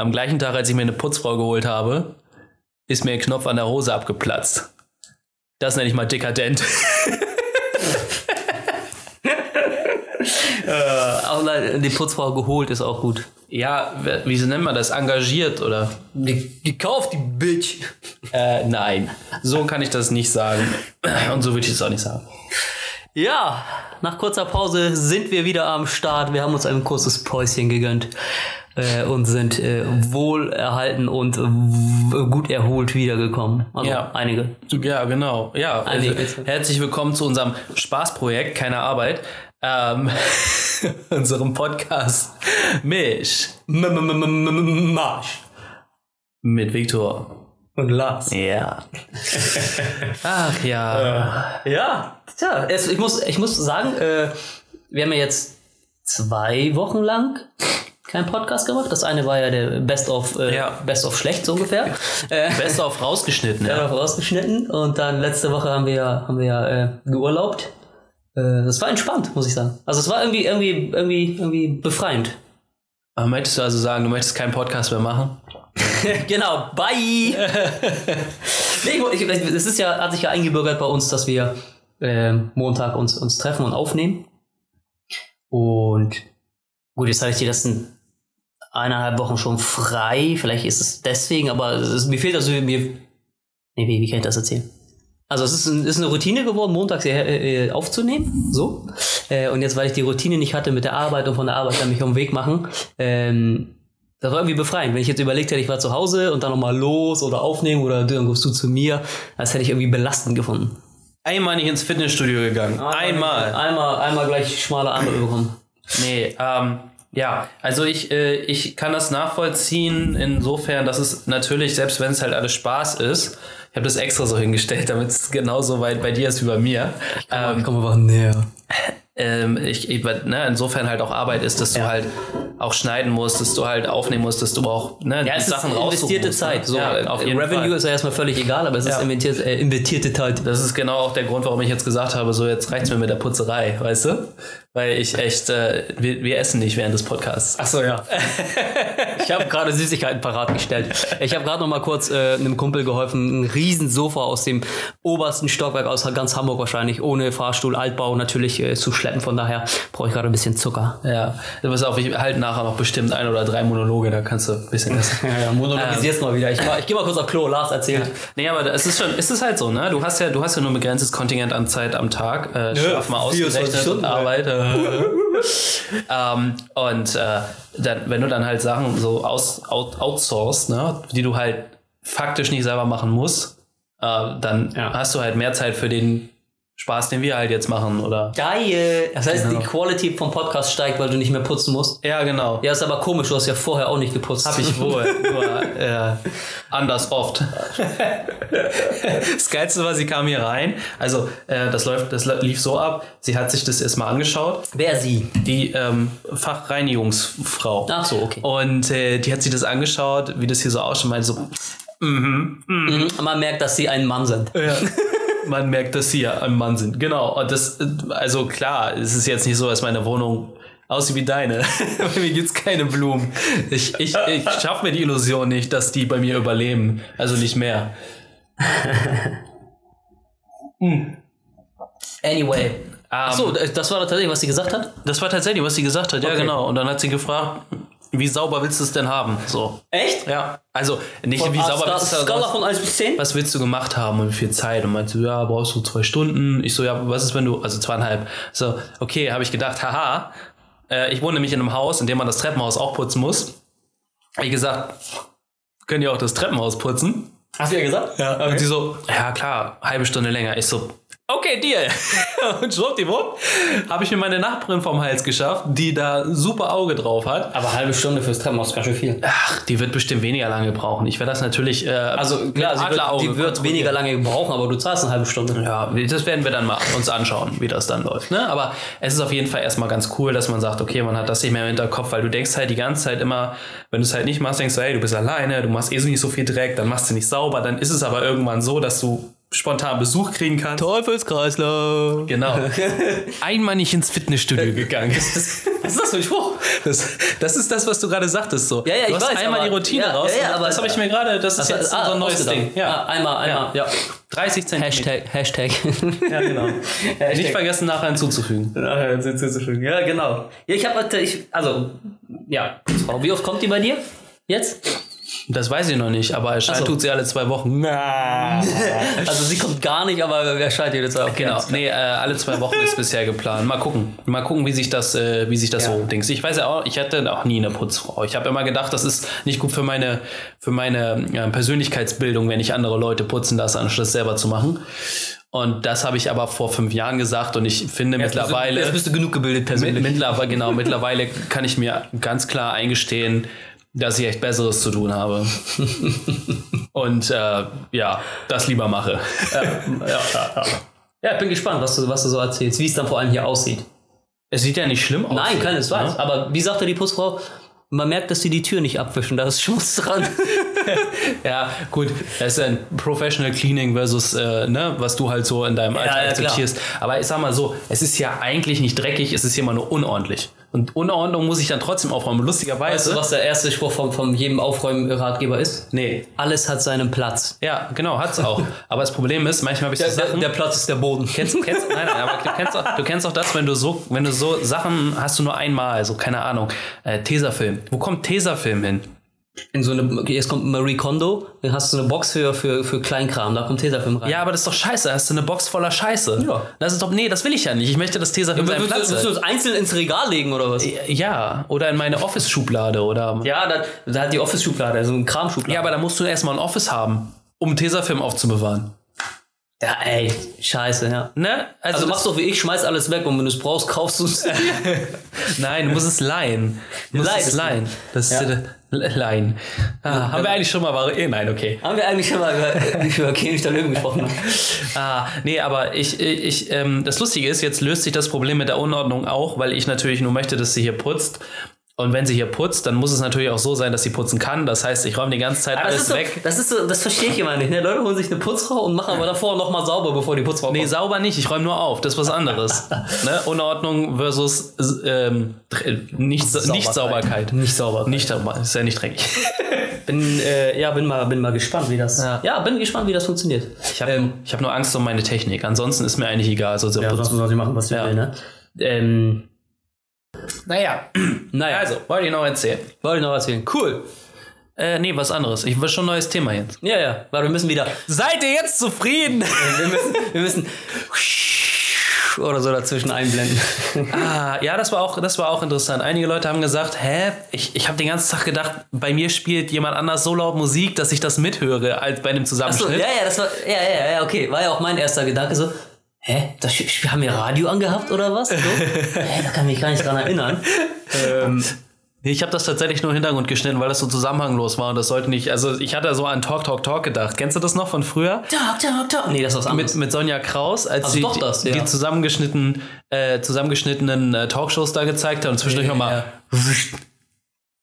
am gleichen Tag, als ich mir eine Putzfrau geholt habe, ist mir ein Knopf an der Hose abgeplatzt. Das nenne ich mal dekadent. äh, auch die Putzfrau geholt ist auch gut. Ja, wie nennt man das? Engagiert oder? Gekauft, die Bitch. Äh, nein, so kann ich das nicht sagen. Und so würde ich es auch nicht sagen. Ja, nach kurzer Pause sind wir wieder am Start. Wir haben uns ein kurzes Päuschen gegönnt äh, und sind äh, wohl erhalten und gut erholt wiedergekommen. Also ja. einige. Ja, genau. Ja, also, herzlich willkommen zu unserem Spaßprojekt, keine Arbeit. Ähm, unserem Podcast Misch. Marsch. Mit Viktor. Und Lars. Ja. Ach ja. Äh, ja. Tja, es, ich, muss, ich muss sagen, äh, wir haben ja jetzt zwei Wochen lang keinen Podcast gemacht. Das eine war ja der Best of, äh, ja. Best of schlecht, so ungefähr. Äh, Best of rausgeschnitten, ja. Of rausgeschnitten. Und dann letzte Woche haben wir, haben wir ja äh, geurlaubt. Äh, das war entspannt, muss ich sagen. Also es war irgendwie, irgendwie, irgendwie, irgendwie befreiend. Aber möchtest du also sagen, du möchtest keinen Podcast mehr machen? genau, bye! nee, ich, ich, das ist ja, hat sich ja eingebürgert bei uns, dass wir äh, Montag uns, uns treffen und aufnehmen. Und gut, jetzt habe ich die letzten eineinhalb Wochen schon frei. Vielleicht ist es deswegen, aber es, mir fehlt also mir. Nee, wie, wie kann ich das erzählen? Also es ist, ist eine Routine geworden, montags äh, äh, aufzunehmen. So. Äh, und jetzt, weil ich die Routine nicht hatte mit der Arbeit und von der Arbeit dann mich auf den Weg machen, ähm, das war irgendwie befreiend. Wenn ich jetzt überlegt hätte, ich war zu Hause und dann nochmal los oder aufnehmen oder dann kommst du zu mir, das hätte ich irgendwie belastend gefunden. Einmal nicht ins Fitnessstudio gegangen. Einmal. Einmal, einmal gleich schmale Arme bekommen. Nee, ähm, ja, also ich, äh, ich kann das nachvollziehen insofern, dass es natürlich, selbst wenn es halt alles Spaß ist, ich habe das extra so hingestellt, damit es genauso weit bei dir ist wie bei mir. Ich komme ähm, komm einfach näher. Ähm, ich, ich, ne, insofern halt auch Arbeit ist, dass ja. du halt auch schneiden musst, dass du halt aufnehmen musst, dass du auch ne, ja, es Sachen ist investierte musst, ne? Zeit. So, ja, auf jeden Revenue Fall. ist ja erstmal völlig egal, aber es ist investierte, äh, investierte Zeit. Das ist genau auch der Grund, warum ich jetzt gesagt habe, so jetzt reicht's mir mit der Putzerei, weißt du? Weil ich echt, äh, wir, wir, essen nicht während des Podcasts. Ach so, ja. ich habe gerade Süßigkeiten parat gestellt. Ich habe gerade noch mal kurz äh, einem Kumpel geholfen, ein Riesensofa aus dem obersten Stockwerk aus ganz Hamburg wahrscheinlich, ohne Fahrstuhl, Altbau natürlich äh, zu schleppen. Von daher brauche ich gerade ein bisschen Zucker. Ja, du bist auch, ich halte nachher noch bestimmt ein oder drei Monologe, da kannst du ein bisschen essen. ja, ja, monologisierst ähm, mal wieder. Ich, ich gehe mal kurz auf Klo, Lars erzählt. Ja. Nee, aber es ist schon, es ist halt so, ne? Du hast ja, du hast ja nur ein begrenztes Kontingent an Zeit am Tag. Äh, ja, mal ausgerechnet und Arbeit. Äh, ähm, und äh, dann, wenn du dann halt Sachen so aus, out, outsourcest, ne, die du halt faktisch nicht selber machen musst, äh, dann ja. hast du halt mehr Zeit für den Spaß, den wir halt jetzt machen, oder? Geil! Das heißt, genau. die Quality vom Podcast steigt, weil du nicht mehr putzen musst. Ja, genau. Ja, ist aber komisch, du hast ja vorher auch nicht geputzt. Hab ich wohl. Nur, äh, anders oft. das Geilste war, sie kam hier rein. Also, äh, das läuft, das lief so ab. Sie hat sich das erstmal angeschaut. Wer sie? Die ähm, Fachreinigungsfrau. Ach so, okay. Und äh, die hat sich das angeschaut, wie das hier so ausschaut, meinte so, mhm, mhm. Man merkt, dass sie ein Mann sind. Ja. man merkt, dass sie ja ein Mann sind. Genau. Und das, also klar, es ist jetzt nicht so, dass meine Wohnung aussieht wie deine. bei mir gibt's keine Blumen. Ich, ich, ich schaffe mir die Illusion nicht, dass die bei mir überleben. Also nicht mehr. hm. Anyway. Um, Achso, das war tatsächlich, was sie gesagt hat? Das war tatsächlich, was sie gesagt hat, ja okay. genau. Und dann hat sie gefragt, wie sauber willst du es denn haben? So. Echt? Ja. Also nicht von wie sauber willst du es Skala von 1 bis 10? Was willst du gemacht haben und wie viel Zeit? Und meinst du, ja, brauchst du zwei Stunden? Ich so, ja, was ist, wenn du, also zweieinhalb. So, okay, habe ich gedacht, haha. Äh, ich wohne nämlich in einem Haus, in dem man das Treppenhaus auch putzen muss. Ich gesagt, könnt ihr auch das Treppenhaus putzen? Hast du ja gesagt? Ja. Okay. Und sie so, ja klar, halbe Stunde länger. Ich so, okay, Deal. und schwuppdiwupp habe ich mir meine Nachbarin vom Hals geschafft, die da super Auge drauf hat. Aber halbe Stunde fürs Treppenhaus ist ganz schön viel. Ach, die wird bestimmt weniger lange brauchen. Ich werde das natürlich. Äh, also klar, sie wird, die wird weniger lange brauchen, aber du zahlst eine halbe Stunde. Ja, das werden wir dann mal uns anschauen, wie das dann läuft. Ne? Aber es ist auf jeden Fall erstmal ganz cool, dass man sagt, okay, man hat das nicht mehr im Hinterkopf, weil du denkst halt die ganze Zeit immer, wenn du es halt nicht machst, denkst du, hey, du bist alleine, du machst eh nicht so viel Dreck, dann machst du nicht sauber, dann ist es aber irgendwann so, dass du spontan Besuch kriegen kannst. Teufelskreislauf. Genau. Einmal nicht ins Fitnessstudio gegangen. Was ist das für ein Spruch? Das, das ist das, was du gerade sagtest. So. Ja, ja, du ich hast weiß, einmal aber- die Routine ja, raus. ja, ja, aber- das habe ich mir gerade, das ist Also, jetzt ah, so ein neues. Ding. Ja. Ah, einmal, einmal, ja. 30 Zentimeter. Hashtag, Hashtag. Ja, genau. Nicht vergessen, nachher hinzuzufügen. Nachher schön. Ja, genau. Ja, ich habe, ich, also, ja. Wie oft kommt die bei dir? Jetzt? Das weiß ich noch nicht, aber erscheint so. tut sie alle zwei Wochen. Also sie kommt gar nicht, aber er scheint jede Zeit. Okay, Genau, nee, äh, alle zwei Wochen ist bisher geplant. Mal gucken. Mal gucken, wie sich das, äh, wie sich das Ja. so dings. Ich weiß ja auch, ich hatte auch nie eine Putzfrau. Ich habe immer gedacht, das ist nicht gut für meine, für meine äh, Persönlichkeitsbildung, wenn ich andere Leute putzen lasse, anstatt es selber zu machen. Und das habe ich aber vor fünf Jahren gesagt und ich finde Jetzt bist du- mittlerweile. Jetzt bist du genug gebildet persönlich. mittlerweile, genau, mittlerweile kann ich mir ganz klar eingestehen, dass ich echt Besseres zu tun habe. Und äh, ja, das lieber mache. ja, ja, ja. ich bin gespannt, was du, was du so erzählst, wie es dann vor allem hier aussieht. Es sieht ja nicht schlimm aus. Nein, keines weiß. Aber wie sagte die Putzfrau, man merkt, dass sie die Tür nicht abwischen, da ist Schmutz dran. Ja, gut, das ist ein Professional Cleaning versus, äh, ne, was du halt so in deinem Alltag ja, klar. akzeptierst. Aber ich sag mal so, es ist ja eigentlich nicht dreckig, es ist ja immer nur unordentlich. Und Unordnung muss ich dann trotzdem aufräumen. Lustigerweise. Weißt du, was der erste Spruch von, von jedem Aufräumen-Ratgeber ist? Nee. Alles hat seinen Platz. Ja, genau, hat's auch. aber das Problem ist, manchmal habe ich so Der, Sachen. der Platz ist der Boden. Kennst, kennst, nein, nein, aber du kennst, auch, du kennst auch das, wenn du so, wenn du so Sachen hast du nur einmal, so keine Ahnung, äh, Tesafilm. Wo kommt Tesafilm hin? In so eine, jetzt kommt Marie Kondo, dann hast du eine Box für, für, für Kleinkram, da kommt Tesafilm rein. Ja, aber das ist doch scheiße. Hast du eine Box voller Scheiße. Ja. Das ist doch, nee, das will ich ja nicht. Ich möchte, dass Tesafilm seinen Willst, Platz du- willst du das einzeln ins Regal legen oder was? Ja, oder in meine Office-Schublade oder. Ja, da, da hat die Office-Schublade, also ein Kramschublade. Ja, aber da musst du erstmal ein Office haben, um Tesafilm aufzubewahren. Ja, ey, scheiße, ja. Ne? Also machst doch wie ich, schmeiß alles weg und wenn du es brauchst, kaufst du es. Nein, du musst es leihen. Du musst Leihen es ist leihen. Das ist Ja. äh, leihen. Ah, haben wir eigentlich schon mal. War, eh, nein, okay. Haben wir eigentlich schon mal über, über König der Löwen gesprochen? Ah, nee, aber ich, ich, ähm, das Lustige ist, jetzt löst sich das Problem mit der Unordnung auch, weil ich natürlich nur möchte, dass sie hier putzt. Und wenn sie hier putzt, dann muss es natürlich auch so sein, dass sie putzen kann. Das heißt, ich räume die ganze Zeit Aber das alles ist, so, weg. das ist so, das verstehe ich immer nicht. Ne? Leute holen sich eine Putzfrau und machen aber davor nochmal sauber, bevor die Putzfrau Nee, kommt. sauber nicht, ich räume nur auf. Das ist was anderes. ne? Unordnung versus ähm, dr- nicht, nicht Sauberkeit. Nicht sauber. Nicht sauber, ist ja nicht dreckig. Bin, äh, ja, bin mal, bin mal gespannt, wie das. Ja. bin gespannt, wie das funktioniert. Ich habe ich hab nur Angst um meine Technik. Ansonsten ist mir eigentlich egal. So, so Ja, sonst soll sie machen, was sie Ja. will, ne? Ähm, naja, naja, also, wollte ich noch erzählen. wollte ich noch erzählen. Cool. Äh, nee, was anderes. Ich will schon ein neues Thema jetzt. Ja, ja, weil wir müssen wieder. Seid ihr jetzt zufrieden? Wir müssen, wir müssen oder so dazwischen einblenden. ah, ja, das war, auch, das war auch interessant. Einige Leute haben gesagt, hä, ich, ich habe den ganzen Tag gedacht, bei mir spielt jemand anders so laut Musik, dass ich das mithöre, als bei Achso, Zusammenschnitt. ja, ja, das war, ja, ja, ja, okay. War ja auch mein erster Gedanke so, hä, das, haben wir Radio angehabt oder was? So? hä, da kann ich mich gar nicht dran erinnern. ähm, Nee, ich habe das tatsächlich nur im Hintergrund geschnitten, weil das so zusammenhanglos war und das sollte nicht. Also ich hatte so an Talk, Talk, Talk gedacht. Kennst du das noch von früher? talk, talk, talk. Nee, das anderes. Mit, mit Sonja Kraus, als Also sie doch das, die, ja. die zusammengeschnitten, äh, zusammengeschnittenen äh, Talkshows da gezeigt hat und zwischendurch Ja, nochmal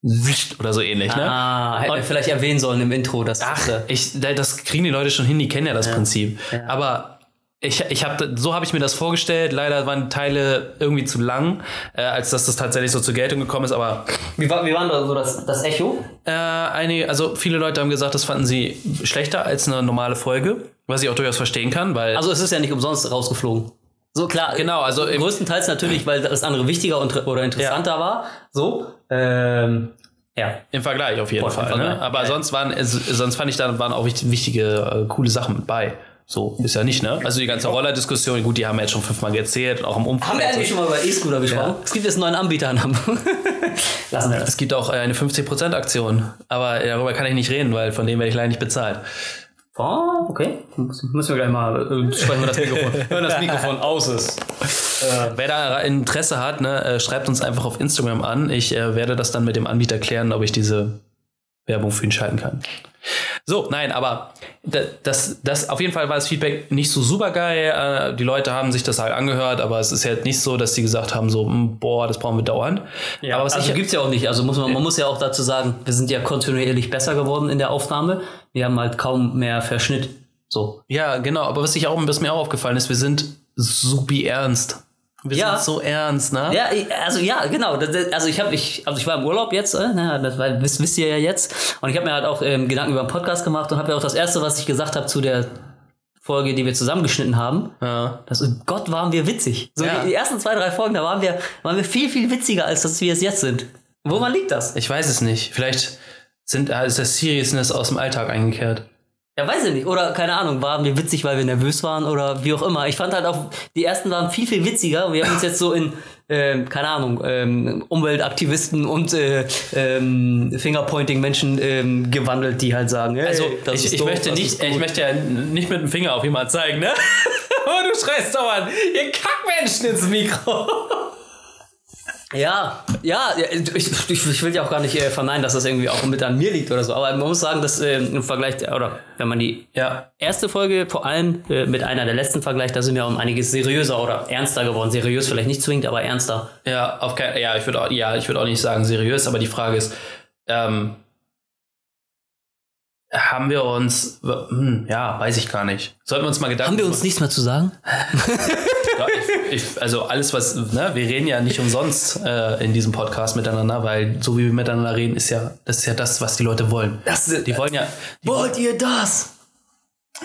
wischt oder so ähnlich, ne? ah, hätten wir vielleicht erwähnen sollen im Intro, dass Ach, ich, da- das kriegen die Leute schon hin, die kennen ja das Prinzip. Ja. Aber ich, ich hab, so habe ich mir das vorgestellt. Leider waren Teile irgendwie zu lang, äh, als dass das tatsächlich so zur Geltung gekommen ist. Aber Wie war, wie war denn da so das, das Echo? äh, einige, also viele Leute haben gesagt, das fanden sie schlechter als eine normale Folge, was ich auch durchaus verstehen kann, weil Also es ist ja nicht umsonst rausgeflogen. So klar. Genau, also im- größtenteils natürlich, weil das andere wichtiger und, oder interessanter war. So. Ähm, ja. im Vergleich auf jeden Boah, Fall. Ne? Aber ja. sonst waren, sonst fand ich da waren auch wichtige, wichtige äh, coole Sachen mit bei. So ist ja nicht, ne? Also die ganze Rollerdiskussion, gut, die haben wir jetzt schon fünfmal erzählt, auch im Umfang. Haben wir eigentlich schon mal über E-Scooter gesprochen? Es gibt jetzt einen neuen Anbieter in Hamburg. Lassen wir das. Es gibt auch äh, eine 50% Aktion, aber darüber kann ich nicht reden, weil von dem werde ich leider nicht bezahlt. Oh, okay. Müssen wir gleich mal äh, sprechen wir das Mikrofon. Wenn das Mikrofon aus ist. Wer da Interesse hat, ne, äh, schreibt uns einfach auf Instagram an. Ich äh, werde das dann mit dem Anbieter klären, ob ich diese Werbung für ihn schalten kann. So, nein, aber da- das, das auf jeden Fall war das Feedback nicht so super geil. Äh, Die Leute haben sich das halt angehört, aber es ist halt nicht so, dass sie gesagt haben, so, "Hm, boah, das brauchen wir dauernd. aber was also ich, gibt's ja auch nicht. Also muss man, man muss ja auch dazu sagen, wir sind ja kontinuierlich besser geworden in der Aufnahme. Wir haben halt kaum mehr Verschnitt. So. Ja, genau. Aber was ich auch, was mir auch aufgefallen ist, wir sind supi ernst. Wir Ja. sind so ernst, ne? Ja, also ja, genau. Also ich habe, ich, also ich war im Urlaub jetzt, äh, ne, das war, wisst, wisst ihr ja jetzt. Und ich habe mir halt auch ähm, Gedanken über den Podcast gemacht und habe ja auch das erste, was ich gesagt habe zu der Folge, die wir zusammengeschnitten haben. Ja. Das, oh Gott, waren wir witzig. So Ja. die, die ersten zwei, drei Folgen, da waren wir, waren wir viel, viel witziger, als dass wir es jetzt sind. Woran liegt das? Ich weiß es nicht. Vielleicht sind, äh, ist das Seriousness aus dem Alltag eingekehrt. Ja, weiß ich nicht. Oder keine Ahnung, waren wir witzig, weil wir nervös waren oder wie auch immer. Ich fand halt auch, die ersten waren viel, viel witziger. Wir haben uns jetzt so in, ähm, keine Ahnung, ähm, Umweltaktivisten und äh, ähm, Fingerpointing-Menschen ähm, gewandelt, die halt sagen, hey, Also, das ich, ist ich, doof, möchte nicht, gut. ich möchte ja nicht mit dem Finger auf jemanden zeigen, ne? Aber du schreist dauernd, ihr Kackmenschen ins Mikro. Ja, ja, ich, ich, will ja auch gar nicht äh, verneinen, dass das irgendwie auch mit an mir liegt oder so. Aber man muss sagen, dass äh, im Vergleich, oder wenn man die Ja. erste Folge vor allem äh, mit einer der letzten vergleicht, da sind wir um einiges seriöser oder ernster geworden. Seriös vielleicht nicht zwingend, aber ernster. Ja, auf kein, ja, ich würde auch, ja, ich würde auch nicht sagen seriös, aber die Frage ist, ähm, haben wir uns, hm, ja, weiß ich gar nicht. Sollten wir uns mal Gedanken Haben wir uns nichts mehr zu sagen? Ja, ich, ich, also alles, was, ne, wir reden ja nicht umsonst äh, in diesem Podcast miteinander, weil so wie wir miteinander reden, ist ja, das ist ja das, was die Leute wollen. Das, Die wollen ja, die Wollt ihr das?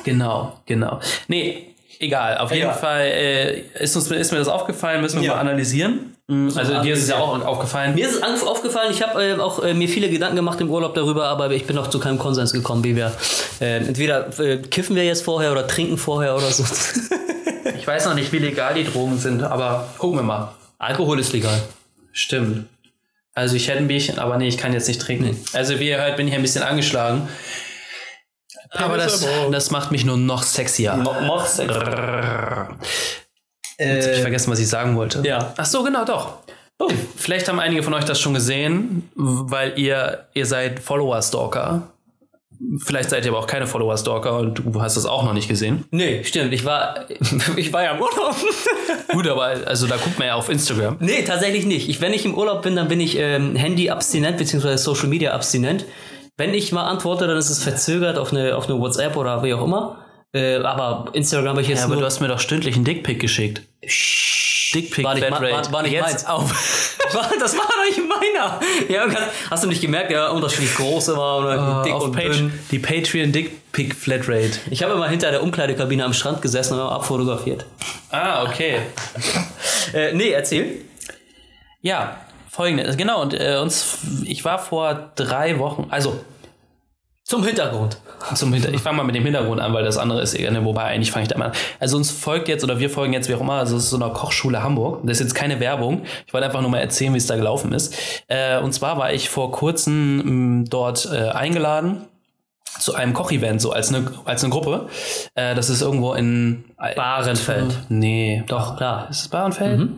Genau, genau. Nee, egal. Auf jeden Egal. Fall äh, ist, uns, ist mir das aufgefallen, müssen wir Ja. mal analysieren. Mm, Also dir ist es ja auch aufgefallen. Mir ist es auf- aufgefallen, ich habe äh, auch äh, mir viele Gedanken gemacht im Urlaub darüber, aber ich bin noch zu keinem Konsens gekommen, wie wir äh, entweder äh, kiffen wir jetzt vorher oder trinken vorher oder so. Ich weiß noch nicht, wie legal die Drogen sind, aber gucken wir mal. Alkohol ist legal. Stimmt. Also ich hätte ein Bierchen, aber nee, ich kann jetzt nicht trinken. Also wie ihr hört, bin ich ein bisschen angeschlagen. Aber das, das macht mich nur noch sexier. Mach's Jetzt hab ich vergessen, was ich sagen wollte. ja. Ach so, genau, doch. Oh. Vielleicht haben einige von euch das schon gesehen, weil ihr, ihr seid Follower-Stalker. Vielleicht seid ihr aber auch keine Follower-Stalker und du hast das auch noch nicht gesehen. Nee, stimmt. Ich war, ich war ja im Urlaub. Gut, aber also da guckt man ja auf Instagram. nee, tatsächlich nicht. Ich, wenn ich im Urlaub bin, dann bin ich ähm, Handy-abstinent bzw. Social-Media-abstinent. Wenn ich mal antworte, dann ist es verzögert auf eine, auf eine WhatsApp oder wie auch immer. Äh, aber Instagram habe ich jetzt Ja, aber du hast mir doch stündlich einen Dickpick geschickt. Dickpick War nicht Flatrate. war- war nicht Jetzt meins. auf, das war doch nicht meiner. Ja, hast, hast du nicht gemerkt, der unterschiedlich große war oder dick auf und Page, dünn? die Patreon Dickpick Flatrate. Ich habe immer hinter der Umkleidekabine am Strand gesessen und immer abfotografiert. Ah, okay. Äh, nee, erzähl. Ja, folgendes. Genau, und äh, uns, ich war vor drei Wochen, also Zum Hintergrund. Zum Hinter ich fange mal mit dem Hintergrund an, weil das andere ist, eher- ne, wobei eigentlich fange ich da mal an. Also uns folgt jetzt oder wir folgen jetzt, wie auch immer, also es ist so eine Kochschule Hamburg. Das ist jetzt keine Werbung. Ich wollte einfach nur mal erzählen, wie es da gelaufen ist. Äh, und zwar war ich vor kurzem mh, dort äh, eingeladen zu einem Kochevent, so als eine, als eine Gruppe. Äh, das ist irgendwo in Bahrenfeld. Nee, Doch, klar. Ist es Bahrenfeld?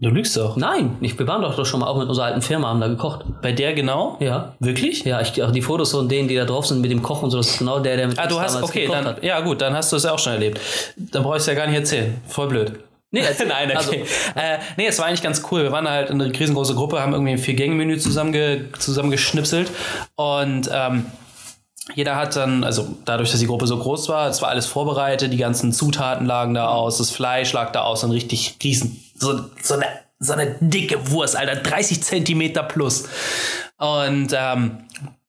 Du lügst doch. Nein, ich, wir waren doch, doch schon mal auch mit unserer alten Firma, haben da gekocht. Bei der genau? Ja. Wirklich? Ja, ich, auch die Fotos von denen, die da drauf sind mit dem Koch und so, das ist genau der, der mit Ah, du hast, damals okay, gekocht dann, hat. ja gut, dann hast du es ja auch schon erlebt. Dann brauche ich es ja gar nicht erzählen. Voll blöd. Nee, erzähl. Nein, okay. Also, äh, nee, es war eigentlich ganz cool. Wir waren halt eine riesengroße Gruppe, haben irgendwie ein Vier-Gänge-Menü zusammenge zusammengeschnipselt und ähm, jeder hat dann, also dadurch, dass die Gruppe so groß war, es war alles vorbereitet, die ganzen Zutaten lagen da aus, das Fleisch lag da aus, ein richtig riesen, so, so, eine, so eine dicke Wurst, Alter, 30 Zentimeter plus. Und ähm,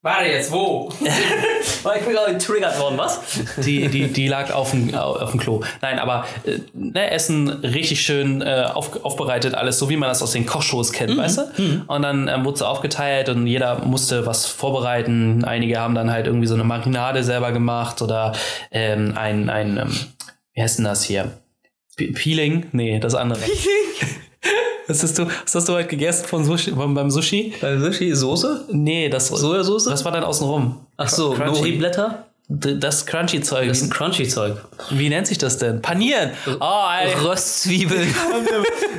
warte jetzt, wo? ich bin gerade getriggert worden, was? Die, die, die lag auf dem, auf dem Klo. Nein, aber äh, ne, Essen richtig schön äh, auf, aufbereitet, alles so wie man das aus den Kochshows kennt, weißt du? Und dann ähm, wurde es aufgeteilt und jeder musste was vorbereiten. Einige haben dann halt irgendwie so eine Marinade selber gemacht oder ähm, ein, ein ähm, wie heißt denn das hier? Pe- Peeling? Nee, das andere. Was hast du, was hast du heute gegessen von Sushi, von, beim Sushi? Beim Sushi Soße? Nee, das, Sojasauce? das war dann außenrum. Ach so, Crunchy. Nori-Blätter? Das Crunchy-Zeug. Das ist ein Crunchy-Zeug. Wie nennt sich das denn? Panieren. Oh, ey. Röstzwiebeln.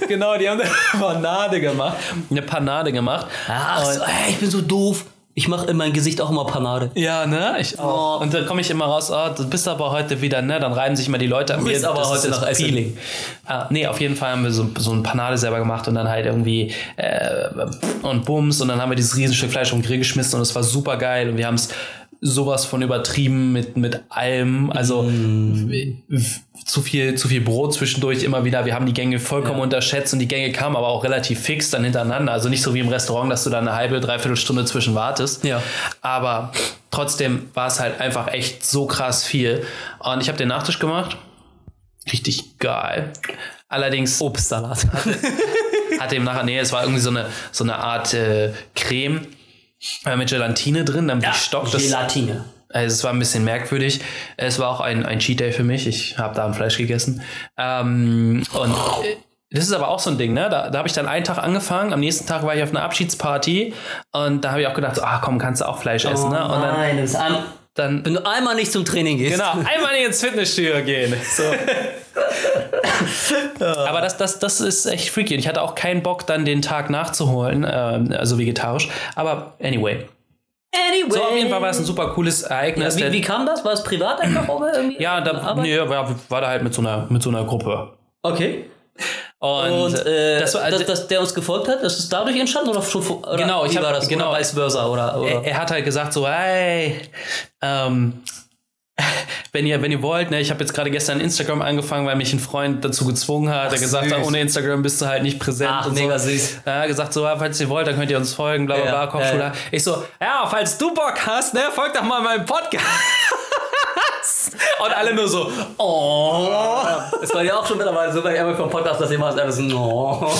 genau, die haben eine Panade gemacht. Eine Panade gemacht. Ach so, ey, ich bin so doof. Ich mache in mein Gesicht auch immer Panade. Ja, ne? Ich auch. Und dann komme ich immer raus, oh, du bist aber heute wieder, ne? Dann reiben sich immer die Leute an bist aber das heute nach Essen. Peeling. Ah, nee, auf jeden Fall haben wir so, so ein Panade selber gemacht und dann halt irgendwie äh, und Bums und dann haben wir dieses Riesenstück Fleisch auf den Grill geschmissen und es war super geil und wir haben es sowas von übertrieben mit, mit allem. Also mm. zu viel, zu viel Brot zwischendurch immer wieder. Wir haben die Gänge vollkommen ja. unterschätzt und die Gänge kamen aber auch relativ fix dann hintereinander. Also nicht so wie im Restaurant, dass du da eine halbe, dreiviertel Stunde zwischen wartest. Ja. Aber trotzdem war es halt einfach echt so krass viel. Und ich habe den Nachtisch gemacht. Richtig geil. Allerdings. Obstsalat. Hatte, hatte ihm nachher, nee, es war irgendwie so eine, so eine Art äh, Creme äh, mit Gelatine drin, damit ja, Stock das. Gelatine. Also es war ein bisschen merkwürdig. Es war auch ein, ein Cheat Day für mich. Ich habe da ein Fleisch gegessen. Ähm, und äh, das ist aber auch so ein Ding, ne? Da, da habe ich dann einen Tag angefangen, am nächsten Tag war ich auf einer Abschiedsparty und da habe ich auch gedacht, ah komm, kannst du auch Fleisch essen, ne? Und dann, nein, das ist an, dann, wenn du einmal nicht zum Training gehst. Genau, einmal nicht ins Fitnessstudio gehen. So. Aber das, das, das ist echt freaky. Und ich hatte auch keinen Bock, dann den Tag nachzuholen, äh, also vegetarisch. Aber anyway. Anyway. So, auf jeden Fall war es ein super cooles Ereignis. Ja, wie, wie, kam das? War es privat einfach oder irgendwie? Ja, da, nee, war, war da halt mit so einer, mit so einer Gruppe. Okay. Und, und äh, das war, dass, dass der uns gefolgt hat, ist es dadurch entstanden oder schon oder genau, ich war das genau vice versa oder, oder? Er, er, hat halt gesagt so, hey, ähm, wenn ihr, wenn ihr wollt, ne, ich habe jetzt gerade gestern Instagram angefangen, weil mich ein Freund dazu gezwungen hat, der gesagt süß. hat, ohne Instagram bist du halt nicht präsent. Ach, und mega so. süß. Hat gesagt, so, falls ihr wollt, dann könnt ihr uns folgen, bla bla bla, ja, Kochschule. Ja, ja. Ich so, ja, falls du Bock hast, ne, folg doch mal meinem Podcast. Und alle nur so, oh. Es war ja auch schon mittlerweile so bei Emily vom Podcast, dass jemand alles so, oh.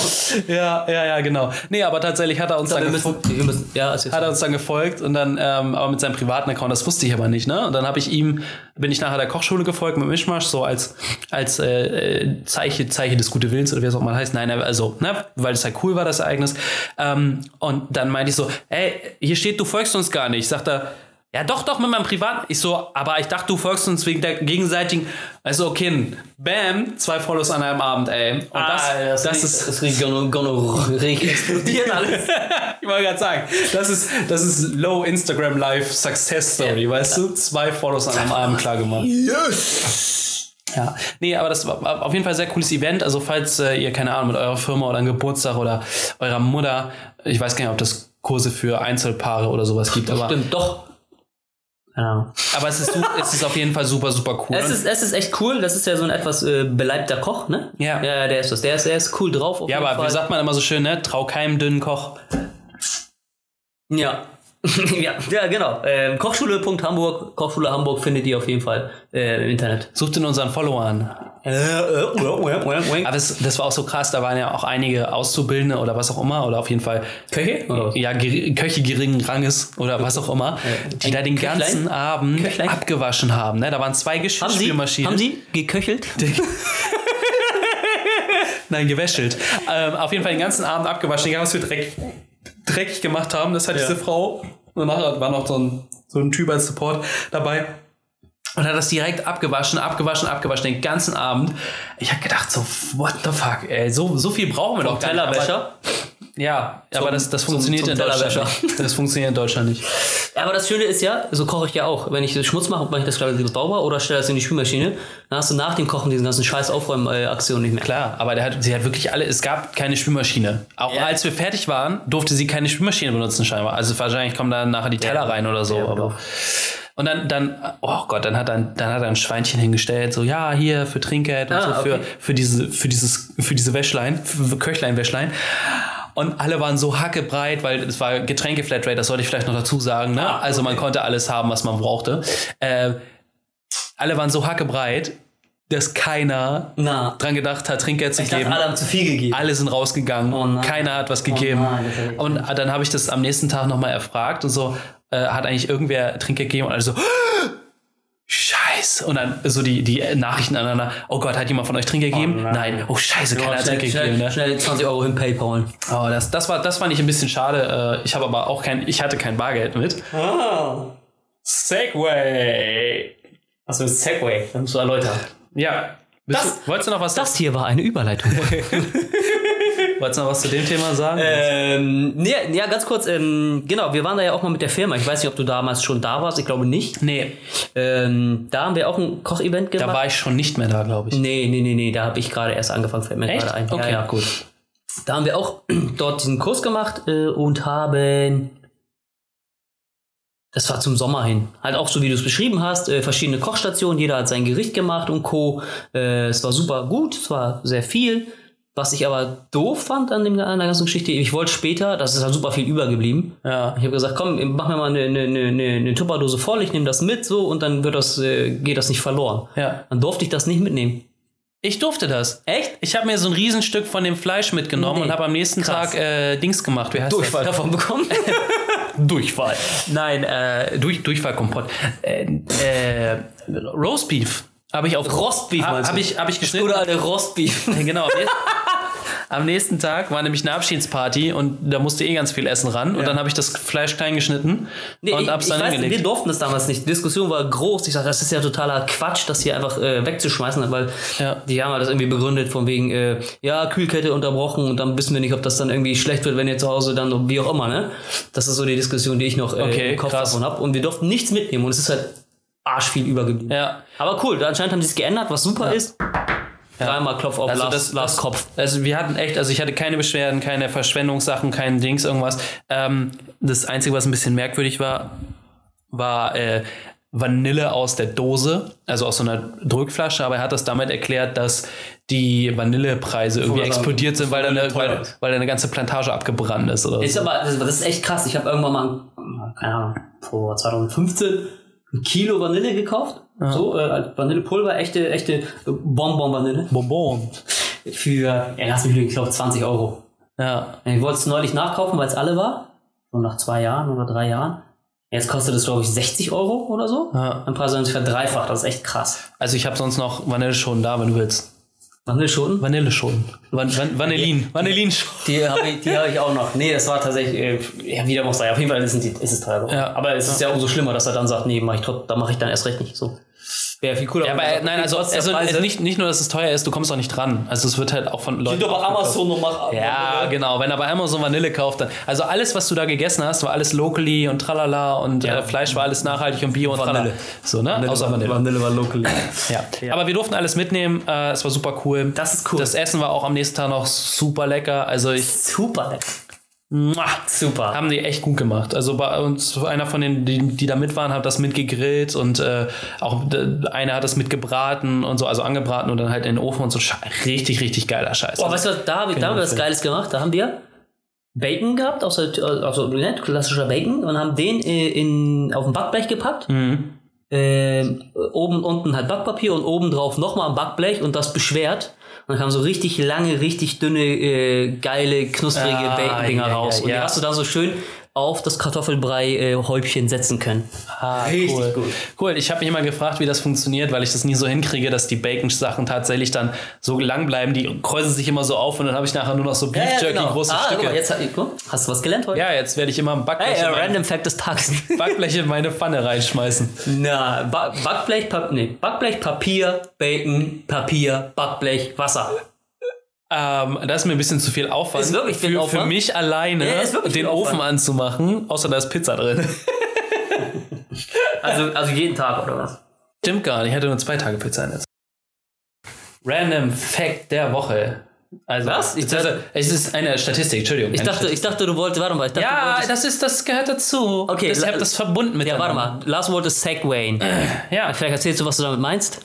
Ja, ja, ja, genau. Nee, aber tatsächlich hat er uns, dann, müssen, müssen, ja, hat er uns dann gefolgt und dann, ähm, aber mit seinem privaten Account, das wusste ich aber nicht, ne? Und dann habe ich ihm, bin ich nachher der Kochschule gefolgt mit Mischmasch, so als, als äh, äh Zeichen, Zeichen des guten Willens oder wie es auch mal heißt. Nein, also, ne, weil es halt cool war, das Ereignis. Ähm, und dann meinte ich so, ey, hier steht, du folgst uns gar nicht. Sagt er, ja, doch, doch, mit meinem Privaten. Ich so, aber ich dachte, du folgst uns wegen der gegenseitigen. Also, okay, bam, zwei Follows an einem Abend, ey. Und ah, das, das, das ist. Das riecht explodieren alles. ich wollte gerade sagen, das ist, das ist Low Instagram Live Success Story, ja. weißt du? Zwei Follows an einem Abend klar gemacht. Yes! Ja, nee, aber das war auf jeden Fall ein sehr cooles Event. Also, falls äh, ihr, keine Ahnung, mit eurer Firma oder einem Geburtstag oder eurer Mutter, ich weiß gar nicht, ob das Kurse für Einzelpaare oder sowas gibt, aber. Stimmt, doch. Ja. Aber es ist, es ist auf jeden Fall super, super cool. Es ist, es ist echt cool. Das ist ja so ein etwas äh, beleibter Koch, ne? Ja. Ja, der ist das. Der ist, der ist cool drauf. ja, aber Fall. wie sagt man immer so schön, ne? Trau keinem dünnen Koch. Ja. ja, ja, genau. Ähm, Kochschule.hamburg, Kochschule Hamburg findet ihr auf jeden Fall äh, im Internet. Sucht in unseren Followern. Äh, äh, Aber das, das war auch so krass, da waren ja auch einige Auszubildende oder was auch immer, oder auf jeden Fall Köche? Ja, Köche geringen Ranges oder was auch immer, die da den ganzen Abend Köchlein? abgewaschen haben. Ne? Da waren zwei Geschirrspülmaschinen. Haben Sie, geköchelt? Nein, gewäschelt. Ähm, auf jeden Fall den ganzen Abend abgewaschen, egal was für Dreck dreckig gemacht haben. Das hat ja. diese Frau. Und nachher war noch so ein, so ein Typ als Support dabei. Und hat das direkt abgewaschen, abgewaschen, abgewaschen, den ganzen Abend. Ich habe gedacht, so, what the fuck, ey, so, so viel brauchen wir doch Tellerwäscher? Ja, zum, aber das, das funktioniert in Deutschland nicht. Das funktioniert in Deutschland nicht. Aber das Schöne ist ja, so koche ich ja auch. Wenn ich Schmutz mache, mache ich das gerade sauber oder stelle das in die Spülmaschine, dann hast du nach dem Kochen diesen ganzen scheiß Aufräumaktionen nicht mehr. Klar, aber der hat, sie hat wirklich alle, es gab keine Spülmaschine. Auch ja. als wir fertig waren, durfte sie keine Spülmaschine benutzen scheinbar. Also wahrscheinlich kommen da nachher die Teller ja. rein oder so. Ja, aber und dann, dann, oh Gott, dann hat er, dann hat er ein Schweinchen hingestellt, so, ja, hier für Trinkgeld und ah, so, okay. für, für diese, für dieses, für diese Wäschlein, für Köchlein, Wäschlein. Und alle waren so hackebreit, weil es war Getränke-Flatrate, das sollte ich vielleicht noch dazu sagen. Ne? Ah, okay. Also man konnte alles haben, was man brauchte. Äh, alle waren so hackebreit, dass keiner Na. dran gedacht hat, Trinkgeld zu ich geben. Dachte, alle haben zu viel gegeben. Alle sind rausgegangen. Oh keiner hat was gegeben. Oh und dann habe ich das am nächsten Tag nochmal erfragt und so, äh, hat eigentlich irgendwer Trinkgeld gegeben und alle so, Scheiße. Und dann so die, die Nachrichten aneinander. Oh Gott, hat jemand von euch Trinkgeld gegeben? Oh nein. Oh Scheiße, keiner hat Trinkgeld gegeben. Ne? Schnell 20 Euro hin Paypal. Oh, das, das, war, das fand ich ein bisschen schade. Äh, ich habe aber auch kein, ich hatte kein Bargeld mit. Ah. Segway. Ist Segway? Das musst du erläutern. Ja. Das, du, wolltest du noch was Das hier war eine Überleitung. Wolltest du noch was zu dem Thema sagen? Ähm, nee, ja, ganz kurz. Ähm, genau, wir waren da ja auch mal mit der Firma. Ich weiß nicht, ob du damals schon da warst. Ich glaube nicht. Nee. Ähm, da haben wir auch ein Kochevent gemacht. Da war ich schon nicht mehr da, glaube ich. Nee, nee, nee, nee. Da habe ich gerade erst angefangen. Fällt mir gerade ein. Okay, ja, ja. gut. Da haben wir auch dort diesen Kurs gemacht äh, und haben das war zum Sommer hin. Halt auch so, wie du es beschrieben hast, äh, verschiedene Kochstationen, jeder hat sein Gericht gemacht und Co. Äh, es war super gut, es war sehr viel. Was ich aber doof fand an, dem, an der ganzen Geschichte, ich wollte später, das ist halt super viel übergeblieben. Ja. Ich habe gesagt, komm, mach mir mal eine, eine, eine, eine Tupperdose voll, ich nehme das mit so und dann wird das, äh, geht das nicht verloren. Ja. Dann durfte ich das nicht mitnehmen. Ich durfte das. Echt? Ich habe mir so ein Riesenstück von dem Fleisch mitgenommen Nee. und habe am nächsten Krass. Tag äh, Dings gemacht. Wie heißt Durchfall das? davon bekommen. Durchfall. Nein, äh, durch, Durchfallkompott. Äh, äh, Roastbeef habe ich auf Rostbeef hab du? ich, hab ich geschnitten. gute alte Rostbeef. Genau. Am nächsten Tag war nämlich eine Abschiedsparty und da musste eh ganz viel Essen ran. Und dann habe ich das Fleisch klein geschnitten Nee, und ich, hab's ich dann weiß, wir durften das damals nicht. Die Diskussion war groß. Ich sage, das ist ja totaler Quatsch, das hier einfach äh, wegzuschmeißen, weil Ja. die haben ja das irgendwie begründet von wegen, äh, ja, Kühlkette unterbrochen und dann wissen wir nicht, ob das dann irgendwie schlecht wird, wenn ihr zu Hause dann, wie auch immer, ne? Das ist so die Diskussion, die ich noch äh, Okay, im Kopf krass. davon habe. Und wir durften nichts mitnehmen und es ist halt arsch viel übergeblieben. Ja. Aber cool, anscheinend haben sie es geändert, was super ist. Dreimal Klopf auf Also Lars, das, Lars das Kopf. Also wir hatten echt, also ich hatte keine Beschwerden, keine Verschwendungssachen, kein Dings, irgendwas. Ähm, das Einzige, was ein bisschen merkwürdig war, war äh, Vanille aus der Dose, also aus so einer Drückflasche, aber er hat das damit erklärt, dass die Vanillepreise irgendwie Vorher- explodiert sind, weil da, eine, weil, weil da eine ganze Plantage abgebrannt ist oder Ist so. aber, das, das ist echt krass. Ich habe irgendwann mal, keine Ahnung, vor 2015 ein Kilo Vanille gekauft. So, äh, Vanillepulver, echte, echte Bonbon-Vanille. Bonbon. Für, ja, lass mich lügen, ich glaube 20 Euro. Ja. Ich wollte es neulich nachkaufen, weil es alle war. Schon nach zwei Jahren oder drei Jahren. Jetzt kostet es, glaube ich, 60 Euro oder so. Ja. Ein haben sich verdreifacht. Das ist echt krass. Also ich habe sonst noch Vanilleschoten da, wenn du willst. Vanilleschoten? Vanilleschoten. Van, Van, Vanillin. Vanillin. Die habe ich, die hab ich auch noch. Nee, das war tatsächlich, äh, ja, wieder muss sein. Auf jeden Fall ist es, ist es teuer geworden. Ja. Aber es ist ja umso schlimmer, dass er dann sagt, nee, mach ich trot, da mache ich dann erst recht nicht. So. Wäre viel cooler. Ja, aber er äh, nein, also, also Preise, nicht, nicht nur, dass es teuer ist, du kommst auch nicht dran. Also es wird halt auch von Leuten. Geht doch bei. Amazon und mach Ja, genau. Wenn er bei Amazon Vanille kauft, dann. Also alles, was du da gegessen hast, war alles locally und tralala und Ja. äh, Fleisch war alles nachhaltig und bio und Vanille. tralala. So, ne? Außer Vanille. Vanille war local. Ja. Aber wir durften alles mitnehmen. Äh, es war super cool. Das ist cool. Das Essen war auch am nächsten Tag noch super lecker. Also ich. Super lecker. Super. haben die echt gut gemacht. Also bei uns, einer von denen, die, die da mit waren, hat das mitgegrillt und äh, auch einer hat das mitgebraten und so, also angebraten und dann halt in den Ofen und so. Richtig, richtig geiler Scheiß. Oh, weißt du was, da, hab ich- da haben wir was Geiles gemacht. Da haben wir Bacon gehabt, aus der, also ne, klassischer Bacon, und haben den äh, in, auf ein Backblech gepackt. Mhm. Ähm, oben unten halt Backpapier und oben drauf nochmal ein Backblech und das beschwert. Und dann kamen so richtig lange, richtig dünne, äh, geile, knusprige Ah, Bacon-Dinger ja, raus. ja, und die hast du da so schön auf das Kartoffelbrei-Häubchen setzen können. Ah, Richtig cool. gut. Cool, ich habe mich immer gefragt, wie das funktioniert, weil ich das nie so hinkriege, dass die Bacon-Sachen tatsächlich dann so lang bleiben. Die kreuzen sich immer so auf und dann habe ich nachher nur noch so Beef Jerky, große ah, guck Stücke. mal, jetzt guck, hast du was gelernt heute? ja, jetzt werde ich immer ein Backblech, Hey, äh, in meine, Random Fact des Tages. Backblech in meine Pfanne reinschmeißen. Na, ba Backblech, pa nee, Backblech, Papier, Bacon, Papier, Backblech, Wasser. Ähm, das ist mir ein bisschen zu viel Aufwand. Ist wirklich viel für, Aufwand? für mich alleine Ja, den Ofen anzumachen, außer da ist Pizza drin. Also, also jeden Tag oder was? Stimmt gar nicht, ich hatte nur zwei Tage Pizza im Netz. Random Fact der Woche. Also, Was? Ich also, es ist eine Statistik, Entschuldigung. Ich dachte, ich dachte, du wolltest, warte mal, ich dachte, Ja, wolltest, das ist, das gehört dazu. Okay, ich habe das verbunden mit ja, warte mal, Lars wollte Segwayen. Ja, Vielleicht erzählst du, was du damit meinst?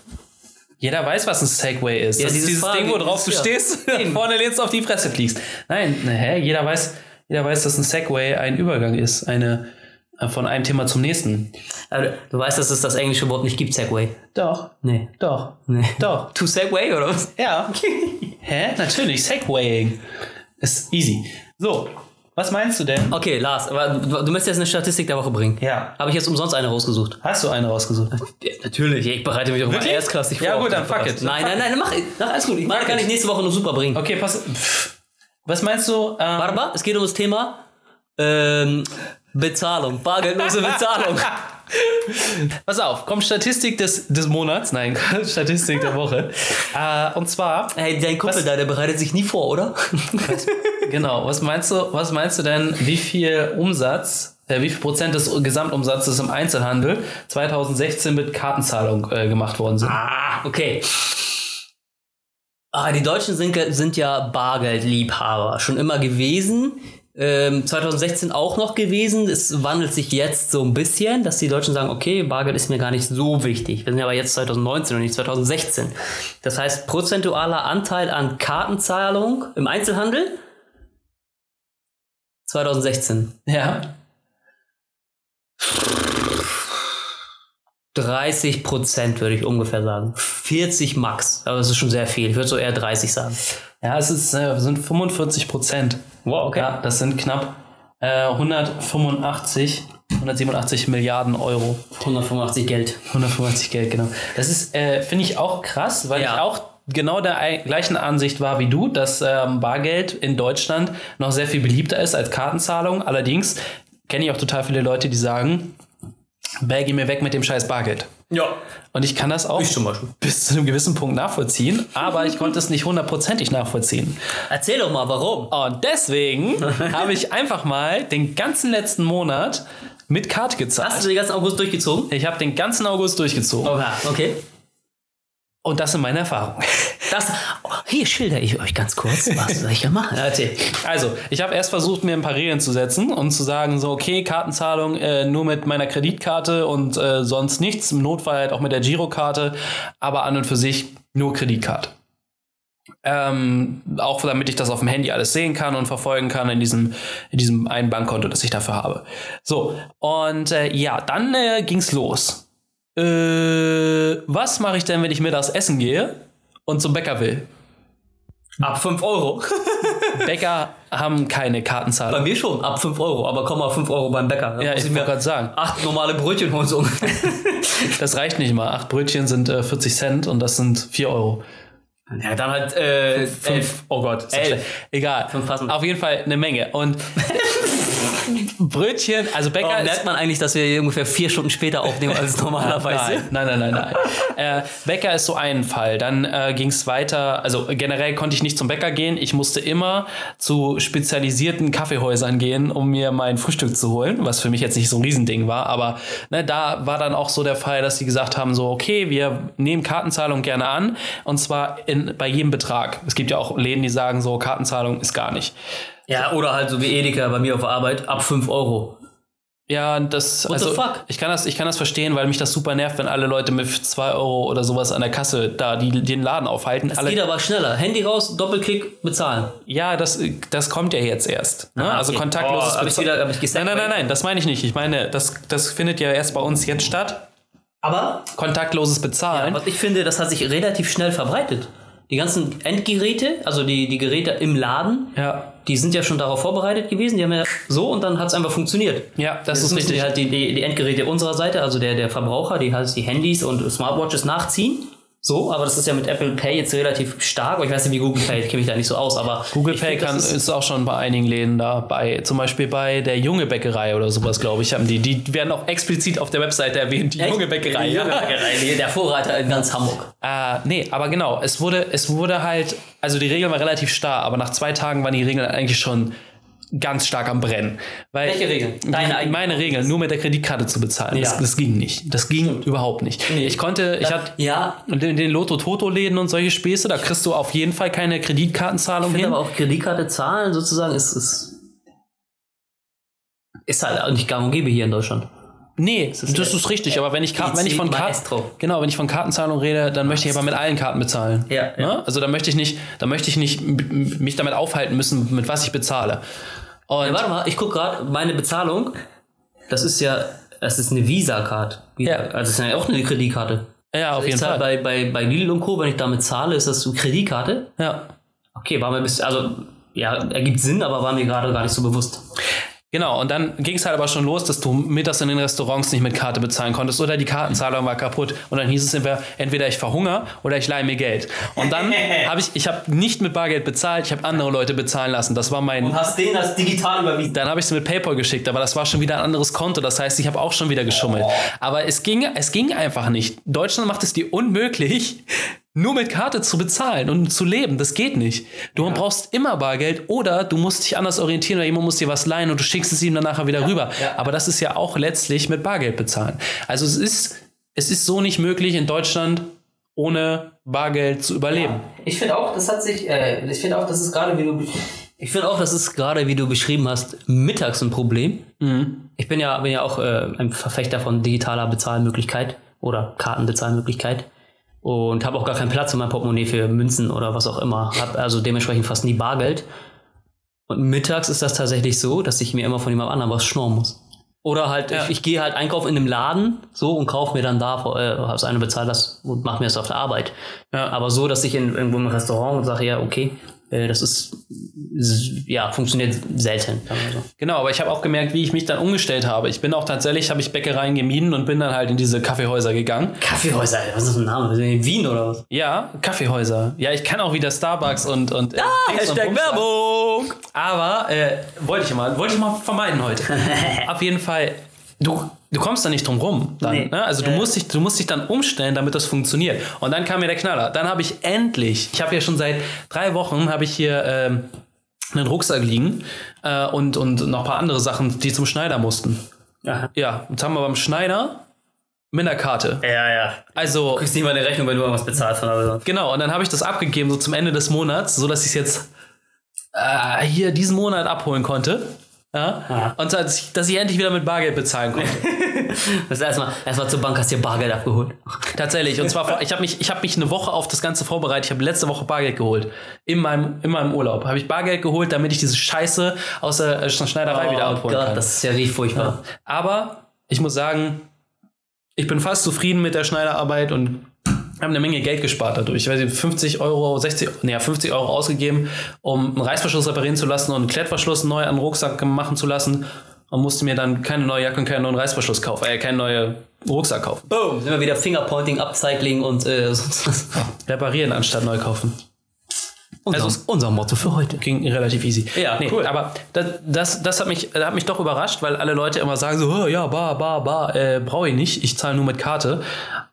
Jeder weiß, was ein Segway ist. Ja, das ist dieses dieses Frage- Ding, wo drauf du ja. stehst, vorne lehnst auf die Fresse fliegst. Nein, na, hä? Jeder weiß, jeder weiß, dass ein Segway ein Übergang ist, eine äh, von einem Thema zum nächsten. Aber du weißt, dass es das englische Wort nicht gibt, Segway. Doch, Nee. doch, Nee. doch. To Segway oder was? Ja. Hä? Natürlich, Segwaying. Ist easy. So, was meinst du denn? Okay, Lars, aber du, du möchtest jetzt eine Statistik der Woche bringen. Ja. Habe ich jetzt umsonst eine rausgesucht? Hast du eine rausgesucht? Ja, natürlich, ich bereite mich auch mal erstklassig vor. Ja, gut, dann fuck it. Nein, nein, nein, mach, mach alles gut. Ich meine, kann ich nächste Woche noch super bringen. Okay, pass. Pff. Was meinst du? Ähm, mal, es geht um das Thema ähm, Bezahlung, bargeldlose Bezahlung. Pass auf, kommt Statistik des, des Monats, nein, Statistik der Woche. Äh, und zwar, Hey, dein Kumpel da, der bereitet sich nie vor, oder? genau, was meinst du, was meinst du denn, wie viel Umsatz, äh, wie viel Prozent des Gesamtumsatzes im Einzelhandel 2016 mit Kartenzahlung äh, gemacht worden sind? ah, okay. Ah, die Deutschen sind, sind ja Bargeldliebhaber, schon immer gewesen. Ähm, 2016 auch noch gewesen. Es wandelt sich jetzt so ein bisschen, dass die Deutschen sagen, okay, Bargeld ist mir gar nicht so wichtig. Wir sind aber jetzt 2019 und nicht 2016. Das heißt, prozentualer Anteil an Kartenzahlung im Einzelhandel 2016. Ja. 30 Prozent würde ich ungefähr sagen. 40 max. Aber das ist schon sehr viel. Ich würde so eher 30 sagen. Ja, es ist, äh, sind 45 Prozent. Wow, okay. Ja, das sind knapp äh, 185, 187 Milliarden Euro. 185 Geld. 185 Geld, genau. Das ist, äh, finde ich auch krass, weil Ja. ich auch genau der ei- gleichen Ansicht war wie du, dass ähm, Bargeld in Deutschland noch sehr viel beliebter ist als Kartenzahlung. Allerdings kenne ich auch total viele Leute, die sagen, Baggy mir weg mit dem scheiß Bargeld. Ja. Und ich kann das auch Ich zum Beispiel. bis zu einem gewissen Punkt nachvollziehen, aber ich konnte es nicht hundertprozentig nachvollziehen. Erzähl doch mal, warum? Und deswegen habe ich einfach mal den ganzen letzten Monat mit Karte gezahlt. Hast du den ganzen August durchgezogen? Ich habe den ganzen August durchgezogen. Okay. okay. Und das sind meine Erfahrungen. Das, hier schilder ich euch ganz kurz, was ich machen? Erzähl. Also, ich habe erst versucht, mir ein paar Regeln zu setzen und zu sagen, so, okay, Kartenzahlung äh, nur mit meiner Kreditkarte und äh, sonst nichts. Im Notfall halt auch mit der Girokarte, aber an und für sich nur Kreditkarte. Ähm, auch damit ich das auf dem Handy alles sehen kann und verfolgen kann in diesem, in diesem einen Bankkonto, das ich dafür habe. So, und äh, ja, dann äh, ging's los. Äh, was mache ich denn, wenn ich mittags essen gehe und zum Bäcker will? Ab 5 Euro. Bäcker haben keine Kartenzahlung. Bei mir schon, ab 5 Euro, aber komm mal 5 Euro beim Bäcker. Da Ja, muss ich wollte gerade sagen, acht normale Brötchen holen so. das reicht nicht mal. Acht Brötchen sind äh, 40 Cent und das sind 4 Euro. ja, dann halt äh, elf. Oh Gott, Elf. Egal. Fünf. Auf jeden Fall eine Menge. Und Brötchen, also Bäcker Warum merkt man eigentlich, dass wir hier ungefähr vier Stunden später aufnehmen als normalerweise? Nein, nein, nein, nein. nein. äh, Bäcker ist so ein Fall. Dann äh, ging es weiter. Also generell konnte ich nicht zum Bäcker gehen. Ich musste immer zu spezialisierten Kaffeehäusern gehen, um mir mein Frühstück zu holen, was für mich jetzt nicht so ein Riesending war. Aber ne, da war dann auch so der Fall, dass sie gesagt haben: so, okay, wir nehmen Kartenzahlung gerne an. Und zwar in, bei jedem Betrag. Es gibt ja auch Läden, die sagen so, Kartenzahlung ist gar nicht. Ja, oder halt so wie Edeka bei mir auf der Arbeit, ab 5 Euro. Ja, das, What the also, fuck? ich kann das, ich kann das verstehen, weil mich das super nervt, wenn alle Leute mit 2 Euro oder sowas an der Kasse da die, den Laden aufhalten. Das alle, geht aber schneller. Handy raus, Doppelklick, bezahlen. ja, das, das kommt ja jetzt erst. Ne? Ah, also okay. kontaktloses Oh, Bezahlen. wieder- Nein, nein, nein, nein, das meine ich nicht. Ich meine, das, das findet ja erst bei uns jetzt statt. Aber Kontaktloses Bezahlen. was ich finde, das hat sich relativ schnell verbreitet. Die ganzen Endgeräte, also die, die Geräte im Laden, Ja, die sind ja schon darauf vorbereitet gewesen. Die haben ja so und dann hat es einfach funktioniert. ja, das Das ist richtig. die halt die, die, die Endgeräte unserer Seite, also der, der Verbraucher, die halt die Handys und Smartwatches nachziehen. So, aber das ist ja mit Apple Pay jetzt relativ stark. Ich weiß nicht, wie Google Pay, ich kenne mich da nicht so aus, aber Google Pay find, kann, ist- ist, auch schon bei einigen Läden da, bei, zum Beispiel bei der Junge Bäckerei oder sowas, glaube ich, haben die. Die werden auch explizit auf der Webseite erwähnt, die Echt? Junge Bäckerei. Die. Junge Bäckerei, der Vorreiter in ganz Hamburg. Äh, nee, aber genau, es wurde, es wurde halt, also die Regel war relativ starr, aber nach zwei Tagen waren die Regeln eigentlich schon ganz stark am Brennen. Weil Welche Regeln? Deine eigene? meine Regeln, nur mit der Kreditkarte zu bezahlen. Das, Ja. das ging nicht. Das ging überhaupt nicht. Ich konnte, ich hatte Ja, in den Lotto-Toto-Läden und solche Späße, da kriegst du auf jeden Fall keine Kreditkartenzahlung ich hin. aber auch Kreditkarte zahlen sozusagen ist, ist, ist halt auch nicht gang und gäbe hier in Deutschland. Nee, das ist, richtig, aber wenn ich, wenn ich von Karten, genau, wenn ich von Kartenzahlung rede, dann möchte ich aber mit allen Karten bezahlen. Ja, ja. Ne? Also da möchte ich nicht, da möchte ich nicht mich damit aufhalten müssen, mit was ich bezahle. Und Ja, warte mal, ich gucke gerade, meine Bezahlung, das ist ja, das ist eine Visa-Card. Ja. Also das ist ja auch eine Kreditkarte. ja, auf ich jeden Fall. bei, bei, bei Lidl und Co., wenn ich damit zahle, ist das so Kreditkarte. Ja. Okay, war mir bis, also, ja, ergibt Sinn, aber war mir gerade gar nicht so bewusst. Genau, und dann ging es halt aber schon los, dass du mittags in den Restaurants nicht mit Karte bezahlen konntest oder die Kartenzahlung war kaputt. Und dann hieß es entweder, entweder ich verhungere oder ich leihe mir Geld. Und dann habe ich, ich habe nicht mit Bargeld bezahlt, ich habe andere Leute bezahlen lassen. Das war mein. hast denen das digital überwiesen. Dann habe ich es mit PayPal geschickt, aber das war schon wieder ein anderes Konto. Das heißt, ich habe auch schon wieder geschummelt. Aber es ging, es ging einfach nicht. Deutschland macht es dir unmöglich, nur mit Karte zu bezahlen und zu leben. Das geht nicht. Du brauchst immer Bargeld oder du musst dich anders orientieren oder jemand muss dir was leihen und du schickst es ihm dann nachher wieder rüber. ja. Aber das ist ja auch letztlich mit Bargeld bezahlen. Also es ist, es ist so nicht möglich in Deutschland ohne Bargeld zu überleben. Ich finde auch, das hat sich, äh, ich finde auch, das ist gerade, wie du Ich finde auch, das ist gerade, wie du beschrieben hast, mittags ein Problem. Mhm. Ich bin ja, bin ja auch äh, ein Verfechter von digitaler Bezahlmöglichkeit oder Kartenbezahlmöglichkeit und habe auch gar keinen Platz in meinem Portemonnaie für Münzen oder was auch immer. Habe also dementsprechend fast nie Bargeld. Und mittags ist das tatsächlich so, dass ich mir immer von jemand anderem was schnorren muss. Oder halt, ja. ich, ich gehe halt einkaufen in einem Laden so und kaufe mir dann da äh, aus einer bezahlt das und mache mir das auf der Arbeit. Ja. Aber so, dass ich in irgendwo im Restaurant und sage, ja, okay, das ist ja funktioniert selten. So. Genau, aber ich habe auch gemerkt, wie ich mich dann umgestellt habe. Ich bin auch tatsächlich, habe ich Bäckereien gemieden und bin dann halt in diese Kaffeehäuser gegangen. Kaffeehäuser, was ist das für ein Name? In Wien oder was? Ja, Kaffeehäuser. Ja, ich kann auch wieder Starbucks und und ah, Hashtag und Werbung. Aber äh, wollte ich mal, wollte ich mal vermeiden heute. Auf jeden Fall. Du du kommst da nicht drum rum. Dann, nee. ne? Also du, musst dich, du musst dich dann umstellen, damit das funktioniert. Und dann kam mir der Knaller. Dann habe ich endlich, ich habe ja schon seit drei Wochen, habe ich hier ähm, einen Rucksack liegen äh, und, und noch ein paar andere Sachen, die zum Schneider mussten. Aha. Ja, jetzt haben wir beim Schneider mit einer Karte. Ja, ja. Also. Du kriegst nicht mal eine Rechnung, wenn du irgendwas bezahlt von oder so. Genau, und dann habe ich das abgegeben, so zum Ende des Monats, so dass ich es jetzt äh, hier diesen Monat abholen konnte. Ja? ja. Und dass ich, dass ich endlich wieder mit Bargeld bezahlen konnte. das ist erstmal erstmal zur Bank hast dir Bargeld abgeholt. Tatsächlich. Und zwar, ich habe mich, hab mich eine Woche auf das Ganze vorbereitet. Ich habe letzte Woche Bargeld geholt. In meinem, in meinem Urlaub habe ich Bargeld geholt, damit ich diese Scheiße aus der Schneiderei oh wieder abholen Gott, kann. Das ist ja richtig furchtbar. Ja. Aber ich muss sagen, ich bin fast zufrieden mit der Schneiderarbeit und haben eine Menge Geld gespart dadurch. Ich weiß nicht, 50 Euro, 60, nee, 50 Euro ausgegeben, um einen Reißverschluss reparieren zu lassen und einen Klettverschluss neu an den Rucksack machen zu lassen und musste mir dann keine neue Jacke und keinen neuen Reißverschluss kaufen, äh, keinen neuen Rucksack kaufen. Boom, sind wir wieder Fingerpointing, Upcycling und äh, sonst was. Reparieren anstatt neu kaufen. Unser, also unser Motto für heute. Ging relativ easy. Ja, nee, cool. Aber das, das, das hat, mich, hat mich doch überrascht, weil alle Leute immer sagen so, ja, bar, bar, bar, äh, brauche ich nicht. Ich zahle nur mit Karte.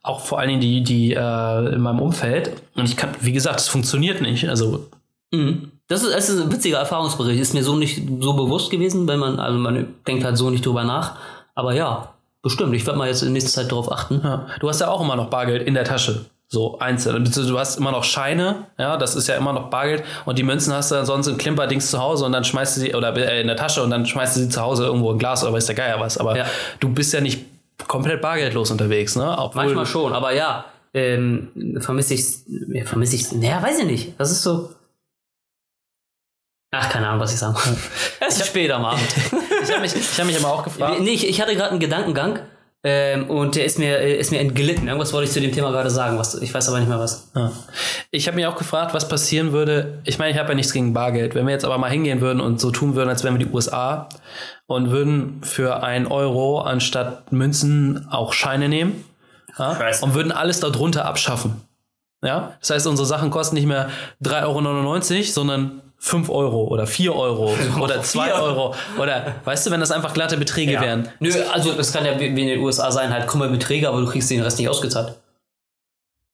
Auch vor allen Dingen die, die äh, in meinem Umfeld. Und ich kann, wie gesagt, es funktioniert nicht. Also. Mhm. Das ist, das ist ein witziger Erfahrungsbericht. Ist mir so nicht so bewusst gewesen, wenn man, also man denkt halt so nicht drüber nach. Aber ja, bestimmt. Ich werde mal jetzt in nächster Zeit darauf achten. Ja. Du hast ja auch immer noch Bargeld in der Tasche. So einzeln. Du hast immer noch Scheine, ja, das ist ja immer noch Bargeld und die Münzen hast du dann sonst in Klimperdings zu Hause und dann schmeißt du sie, oder äh, in der Tasche und dann schmeißt du sie zu Hause irgendwo in Glas oder weiß der Geier was. Aber ja. du bist ja nicht komplett bargeldlos unterwegs, ne? Obwohl Manchmal schon, aber ja, ähm, vermisse ich, ja, vermisse ich, naja, weiß ich nicht. Das ist so. Ach, keine Ahnung, was ich sagen soll. Es ist spät am Abend. ich habe mich, hab mich aber auch gefragt. Nee, ich, ich hatte gerade einen Gedankengang ähm, und der ist mir, ist mir entglitten. Irgendwas wollte ich zu dem Thema gerade sagen, was, ich weiß aber nicht mehr was. Ja. Ich habe mich auch gefragt, was passieren würde. Ich meine, ich habe ja nichts gegen Bargeld. Wenn wir jetzt aber mal hingehen würden und so tun würden, als wären wir die USA und würden für ein Euro anstatt Münzen auch Scheine nehmen ja, und würden alles darunter abschaffen. Ja? Das heißt, unsere Sachen kosten nicht mehr 3,99 Euro, sondern 5 Euro oder 4 Euro oder 2 Euro oder weißt du, wenn das einfach glatte Beträge ja. wären. Nö, also das kann ja wie in den USA sein, halt krumme Beträge, aber du kriegst den Rest nicht ausgezahlt.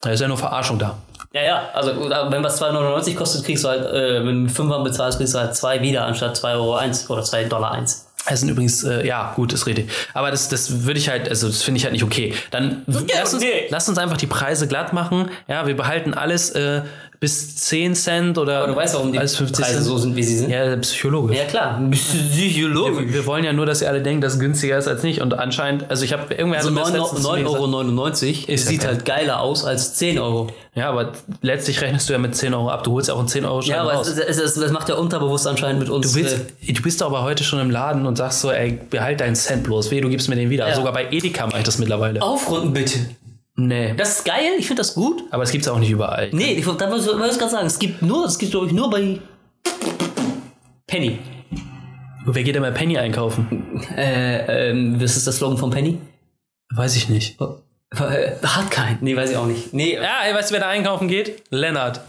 Da ist ja nur Verarschung da. Ja, ja, also wenn was 2,99 kostet, kriegst du halt, äh, wenn du 5 bezahlst, kriegst du halt 2 wieder anstatt 2,1 Euro 1 oder 2 Dollar 1. Es sind übrigens, äh, ja, gut, das rede ich. Aber das, das würde ich halt, also das finde ich halt nicht okay. Dann ja, lass, uns, nee. lass uns einfach die Preise glatt machen. Ja, wir behalten alles äh, bis 10 Cent oder. Aber du weißt, warum die Preise Cent. so sind, wie sie sind. Ja, psychologisch. Ja, klar. Psychologisch. Wir, wir, wollen ja nur, dass ihr alle denken, dass es günstiger ist als nicht. Und anscheinend, also ich habe irgendwer also 9,99 Euro es sieht halt geiler aus als 10 Euro. Ja, aber letztlich rechnest du ja mit 10 Euro ab. Du holst ja auch einen 10 Euro Schein Ja, aber raus. Es, es, das macht ja unterbewusst anscheinend mit uns. Du, willst, äh, du bist aber heute schon im Laden und sagst so, ey, behalt deinen Cent bloß. Weh, du gibst mir den wieder. Ja. Sogar bei Edeka mache ich das mittlerweile. Aufrunden bitte. Nee. Das ist geil, ich finde das gut. Aber es gibt es auch nicht überall. Nee, ich, da wollte ich gerade sagen, es gibt nur, es gibt glaube ich nur bei Penny. Wer geht denn bei Penny einkaufen? Äh, ähm, was ist das Slogan von Penny? Weiß ich nicht. Oh, äh, hat keinen. Nee, weiß ich auch nicht. Nee. Ja, weißt du, wer da einkaufen geht? Lennart.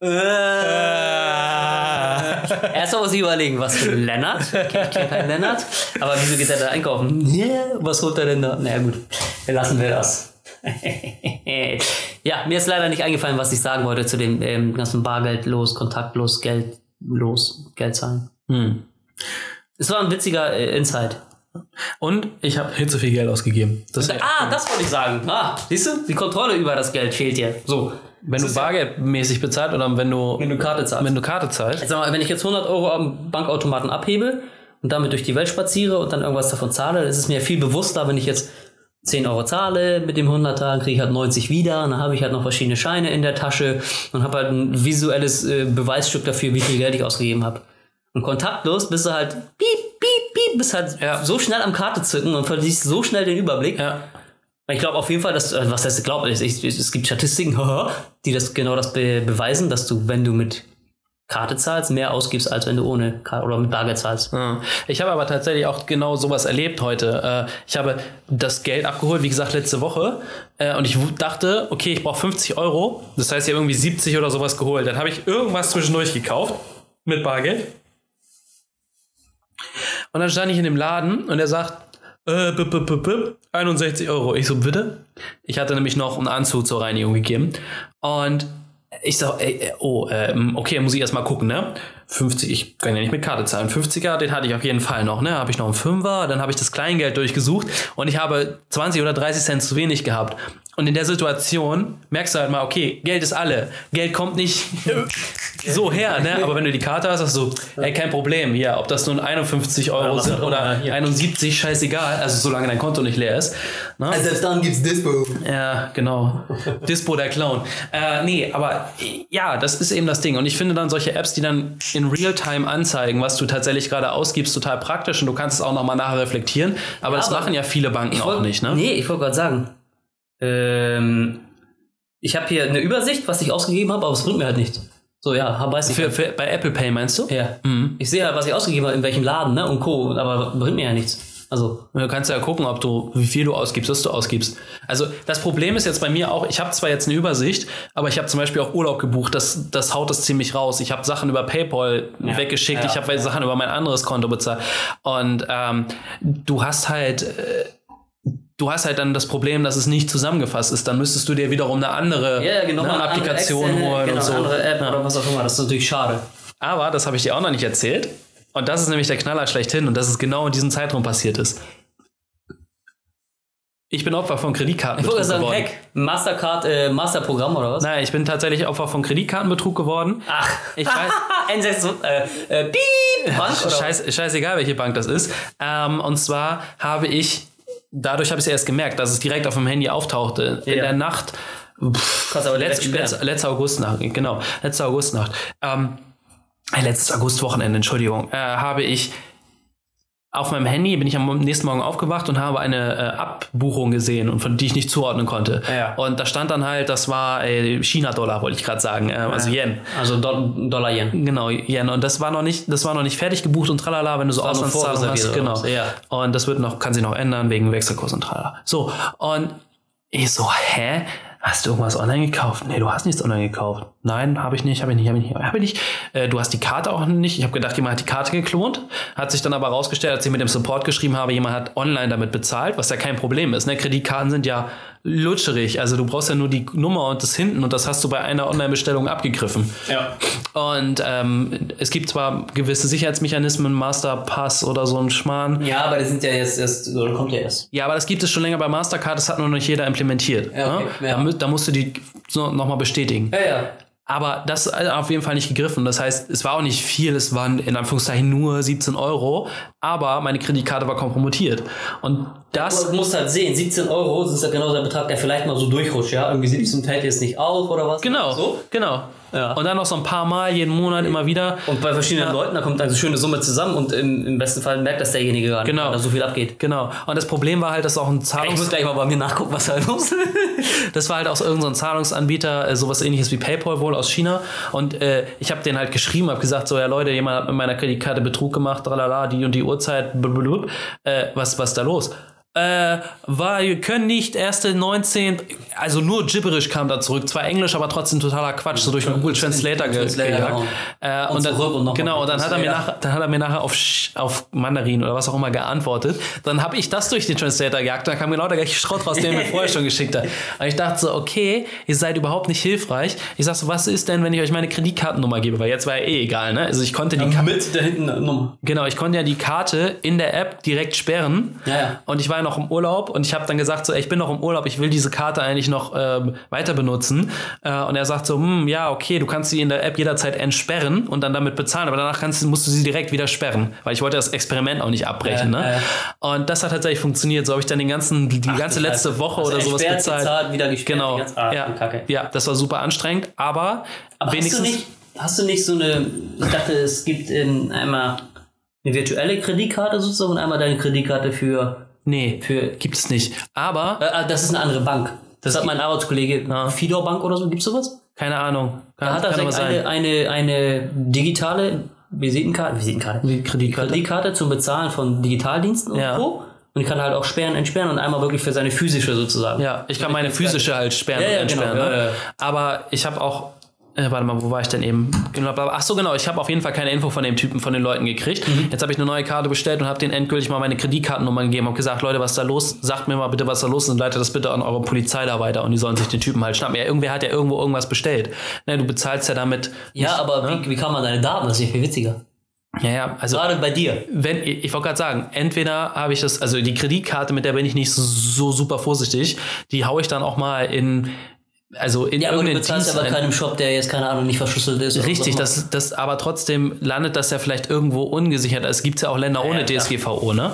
Äh. Erstmal muss ich überlegen, was für Lennart. Ich kenne keinen Lennart. Aber wieso geht er da einkaufen? Was holt er denn da? Na naja, gut, lassen wir das. ja, mir ist leider nicht eingefallen, was ich sagen wollte zu dem ähm, ganzen Bargeldlos, kontaktlos, Geldlos, Geldzahlen. Hm. Es war ein witziger äh, Insight. Und ich habe hier zu viel Geld ausgegeben. Das ah, das wollte ich sagen. Ah, siehst du, die Kontrolle über das Geld fehlt dir. So. Wenn du bargeldmäßig bezahlt oder wenn du, wenn du Karte zahlst. Wenn du Karte zahlst. Sag mal, wenn ich jetzt 100 Euro am Bankautomaten abhebe und damit durch die Welt spaziere und dann irgendwas davon zahle, ist es mir viel bewusster, wenn ich jetzt 10 Euro zahle mit dem 100er, dann kriege ich halt 90 wieder und dann habe ich halt noch verschiedene Scheine in der Tasche und habe halt ein visuelles äh, Beweisstück dafür, wie viel Geld ich ausgegeben habe. Und kontaktlos bist du halt piep, piep, piep, bist halt ja. so schnell am Karte zücken und verlierst so schnell den Überblick. Ja. Ich glaube auf jeden Fall, dass, was heißt, glaube ich, es gibt Statistiken, die das genau das be beweisen, dass du, wenn du mit Karte zahlst, mehr ausgibst, als wenn du ohne Karte oder mit Bargeld zahlst. Ja. Ich habe aber tatsächlich auch genau sowas erlebt heute. Äh, ich habe das Geld abgeholt, wie gesagt, letzte Woche. Äh, und ich dachte, okay, ich brauche 50 Euro. Das heißt, ich habe irgendwie 70 oder sowas geholt. Dann habe ich irgendwas zwischendurch gekauft mit Bargeld. Und dann stand ich in dem Laden und er sagt, äh, b -b -b 61 Euro. Ich so, bitte? Ich hatte nämlich noch einen Anzug zur Reinigung gegeben. Und ich sag, ey, oh, ähm, okay, muss ich erstmal gucken, ne? 50, ich kann ja nicht mit Karte zahlen. 50er, den hatte ich auf jeden Fall noch, ne? Habe ich noch einen Fünfer, dann habe ich das Kleingeld durchgesucht und ich habe 20 oder 30 Cent zu wenig gehabt. Und in der Situation merkst du halt mal, okay, Geld ist alle. Geld kommt nicht so her, ne? Aber wenn du die Karte hast, sagst du, ey, kein Problem, ja, ob das nun 51 Euro sind oder 71, scheißegal, also solange dein Konto nicht leer ist. Ne? Also selbst dann gibt's Dispo. Ja, genau. Dispo der Clown. Äh, nee, aber ja, das ist eben das Ding. Und ich finde dann solche Apps, die dann in Realtime anzeigen, was du tatsächlich gerade ausgibst, total praktisch und du kannst es auch nochmal nachher reflektieren. Aber ja, das aber machen ja viele Banken auch nicht, ne? Nee, ich wollte gerade sagen, ähm, ich habe hier eine Übersicht, was ich ausgegeben habe, aber es bringt mir halt nichts. So, ja, weiß ich. Für, für, bei Apple Pay meinst du? Ja. Mhm. Ich sehe halt, was ich ausgegeben habe, in welchem Laden, ne, und Co., aber bringt mir ja nichts. Also. Du kannst ja gucken, ob du, wie viel du ausgibst, was du ausgibst. Also, das Problem ist jetzt bei mir auch, ich habe zwar jetzt eine Übersicht, aber ich habe zum Beispiel auch Urlaub gebucht, das, das haut es ziemlich raus. Ich habe Sachen über PayPal ja. weggeschickt, ja, ich habe ja. Sachen über mein anderes Konto bezahlt. Und ähm, du hast halt. Äh, du hast halt dann das Problem, dass es nicht zusammengefasst ist. Dann müsstest du dir wiederum eine andere ja, genau, eine eine Applikation externe, holen genau, und so. Eine andere App ja. oder was auch immer. Das ist natürlich schade. Aber das habe ich dir auch noch nicht erzählt. Und das ist nämlich der Knaller schlechthin und dass es genau in diesem Zeitraum passiert ist. Ich bin Opfer von Kreditkartenbetrug ich sagen, geworden. Hack, Mastercard, äh, Masterprogramm oder was? Nein, ich bin tatsächlich Opfer von Kreditkartenbetrug geworden. Ach, ich weiß. N6, äh, äh, Piep, Bank, Scheiß, scheißeigal, welche Bank das ist. Ähm, und zwar habe ich dadurch habe ich es erst gemerkt, dass es direkt auf dem Handy auftauchte. Ja. In der Nacht, pff, letzt, letzt, letzte Augustnacht, genau, letzte Augustnacht, ähm, äh, letztes Augustwochenende, Entschuldigung, äh, habe ich auf meinem Handy bin ich am nächsten Morgen aufgewacht und habe eine äh, Abbuchung gesehen und von die ich nicht zuordnen konnte. Ja. Und da stand dann halt, das war äh, China-Dollar, wollte ich gerade sagen, äh, also Yen. Also Do Dollar Yen. Genau, Yen. Und das war noch nicht, das war noch nicht fertig gebucht und tralala, wenn du so Auslandszahlungen hast. Genau. Ja. Und das wird noch, kann sich noch ändern wegen Wechselkurs und tralala. So. Und ich so, hä? Hast du irgendwas online gekauft? Nee, du hast nichts online gekauft. Nein, habe ich nicht, habe ich nicht, habe ich nicht, habe ich nicht. Äh, du hast die Karte auch nicht. Ich habe gedacht, jemand hat die Karte geklont. Hat sich dann aber rausgestellt, als ich mit dem Support geschrieben habe, jemand hat online damit bezahlt, was ja kein Problem ist. Ne? Kreditkarten sind ja lutscherig. Also du brauchst ja nur die Nummer und das hinten und das hast du bei einer Online-Bestellung abgegriffen. Ja. Und ähm, es gibt zwar gewisse Sicherheitsmechanismen, Masterpass oder so ein Schmarrn. Ja, aber das sind ja jetzt erst, oder kommt ja erst. Ja, aber das gibt es schon länger bei Mastercard, das hat noch nicht jeder implementiert. Ja, okay. ne? ja. Da, da, musst du die so nochmal bestätigen. Ja, ja. Aber das ist auf jeden Fall nicht gegriffen. Das heißt, es war auch nicht viel, es waren in Anführungszeichen nur 17 Euro, aber meine Kreditkarte war kompromittiert. Und das. Du musst halt sehen, 17 Euro sind ja genau der Betrag, der vielleicht mal so durchrutscht, ja? Irgendwie 17 fällt jetzt nicht auf oder was? Genau. So? Genau. Ja. Und dann noch so ein paar Mal jeden Monat immer wieder. Und bei verschiedenen ja. Leuten, da kommt dann so schöne Summe zusammen und im, im besten Fall merkt das derjenige gar nicht, genau. da so viel abgeht. Genau. Und das Problem war halt, dass auch ein Zahlungs... Ich muss gleich mal bei mir nachgucken, was da los ist. das war halt auch so irgendein so Zahlungsanbieter, äh, sowas ähnliches wie PayPal wohl aus China. Und äh, ich habe den halt geschrieben, habe gesagt, so ja Leute, jemand hat mit meiner Kreditkarte Betrug gemacht, tralala, die und die Uhrzeit, blablabla. Äh, was, was ist da los? Äh, war, wir können nicht erste 19, also nur gibberisch kam da zurück, zwar Englisch, aber trotzdem totaler Quatsch, so durch den Google Translator gejagt. Genau. Äh, und, und, dann, und genau, und dann hat er mir nachher, dann hat er mir nachher auf, auf Mandarin oder was auch immer geantwortet. Dann habe ich das durch den Translator gejagt, dann kam genau der gleiche Schrott raus, den er mir vorher schon geschickt hat. Und ich dachte so, okay, ihr seid überhaupt nicht hilfreich. Ich sag so, was ist denn, wenn ich euch meine Kreditkartennummer gebe? Weil jetzt war ja eh egal, ne? Also ich konnte die ja, mit der hinten Nummer. Genau, ich konnte ja die Karte in der App direkt sperren. Ja, ja. Und ich war noch im Urlaub und ich habe dann gesagt so, ey, ich bin noch im Urlaub, ich will diese Karte eigentlich noch ähm, weiter benutzen. Äh, und er sagt so, hm, ja, okay, du kannst sie in der App jederzeit entsperren und dann damit bezahlen, aber danach kannst, musst du sie direkt wieder sperren, weil ich wollte das Experiment auch nicht abbrechen. Äh, ne? äh. Und das hat tatsächlich funktioniert. So habe ich dann den ganzen, die Ach, ganze letzte Scheiße. Woche Also oder sowas bezahlt. bezahlt, wieder gesperrt, Genau. ganze- ah, ja. Kacke. ja, das war super anstrengend, aber, Aber hast du, wenigstens. nicht, hast du nicht so eine, ich dachte, es gibt in einmal eine virtuelle Kreditkarte sozusagen und einmal deine Kreditkarte für, nee, für gibt es nicht. Aber, äh, das ist eine andere Bank. Das hat mein Arbeitskollege, Ja. Fidor Bank oder so, gibt's sowas? keine Ahnung. Da hat er aber eine, eine, eine digitale Visitenkarte, Visitenkarte, Kreditkarte. Kreditkarte zum Bezahlen von Digitaldiensten und Ja. Co. Und ich kann halt auch sperren, entsperren und einmal wirklich für seine physische sozusagen. Ja, ich kann meine physische halt sperren Ja, ja, und entsperren. genau, ne? ja, ja. Aber ich habe auch. Äh, warte mal, wo war ich denn eben? Genau. Ach so, genau. Ich habe auf jeden Fall keine Info von dem Typen, von den Leuten gekriegt. Mhm. Jetzt habe ich eine neue Karte bestellt und habe den endgültig mal meine Kreditkartennummer gegeben und gesagt, Leute, was ist da los? Sagt mir mal bitte, was da los ist und leitet das bitte an eure Polizei da weiter und die sollen sich den Typen halt schnappen. Ja, irgendwer hat ja irgendwo irgendwas bestellt. Ne, du bezahlst ja damit. Ja, nicht, aber ne? wie, wie kann man deine Daten? Das ist ja viel witziger. Ja, ja, also Gerade bei dir. wenn ich wollte gerade sagen, entweder habe ich das, also die Kreditkarte, mit der bin ich nicht so super vorsichtig, die haue ich dann auch mal in, also in Ja, aber du bezahlst Dienst aber ein. keinem Shop, der jetzt, keine Ahnung, nicht verschlüsselt ist. Richtig, so. das, das, aber trotzdem landet das ja vielleicht irgendwo ungesichert. Es gibt ja auch Länder ohne ja. DSGVO, ne?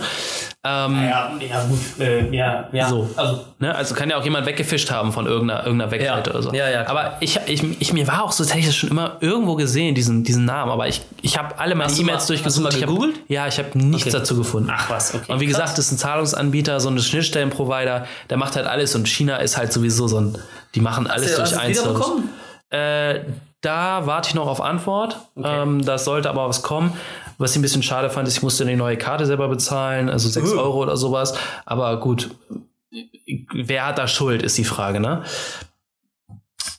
Ähm, Ja, ja, gut. Äh, ja, ja. So. Also, ne? Also kann ja auch jemand weggefischt haben von irgendeiner, irgendeiner Webseite Ja. oder so. Ja, ja, klar. aber ich, ich, ich, mir war auch so, das hätte ich das schon immer irgendwo gesehen, diesen, diesen Namen, aber ich, ich habe alle meine E-Mails mal- hast durchgesucht. du mal Ich hab- gegoogelt? Ja, ich habe nichts Okay. dazu gefunden. Ach was, okay. Und wie Krass. gesagt, das ist ein Zahlungsanbieter, so ein Schnittstellenprovider, der macht halt alles und China ist halt sowieso so ein, die machen alles hast durch du einen Service. Äh, da warte ich noch auf Antwort. Ähm, das sollte aber was kommen. Was ich ein bisschen schade fand, ist, ich musste eine neue Karte selber bezahlen, also 6 Uh. Euro oder sowas. Aber gut, wer hat da Schuld, ist die Frage, ne?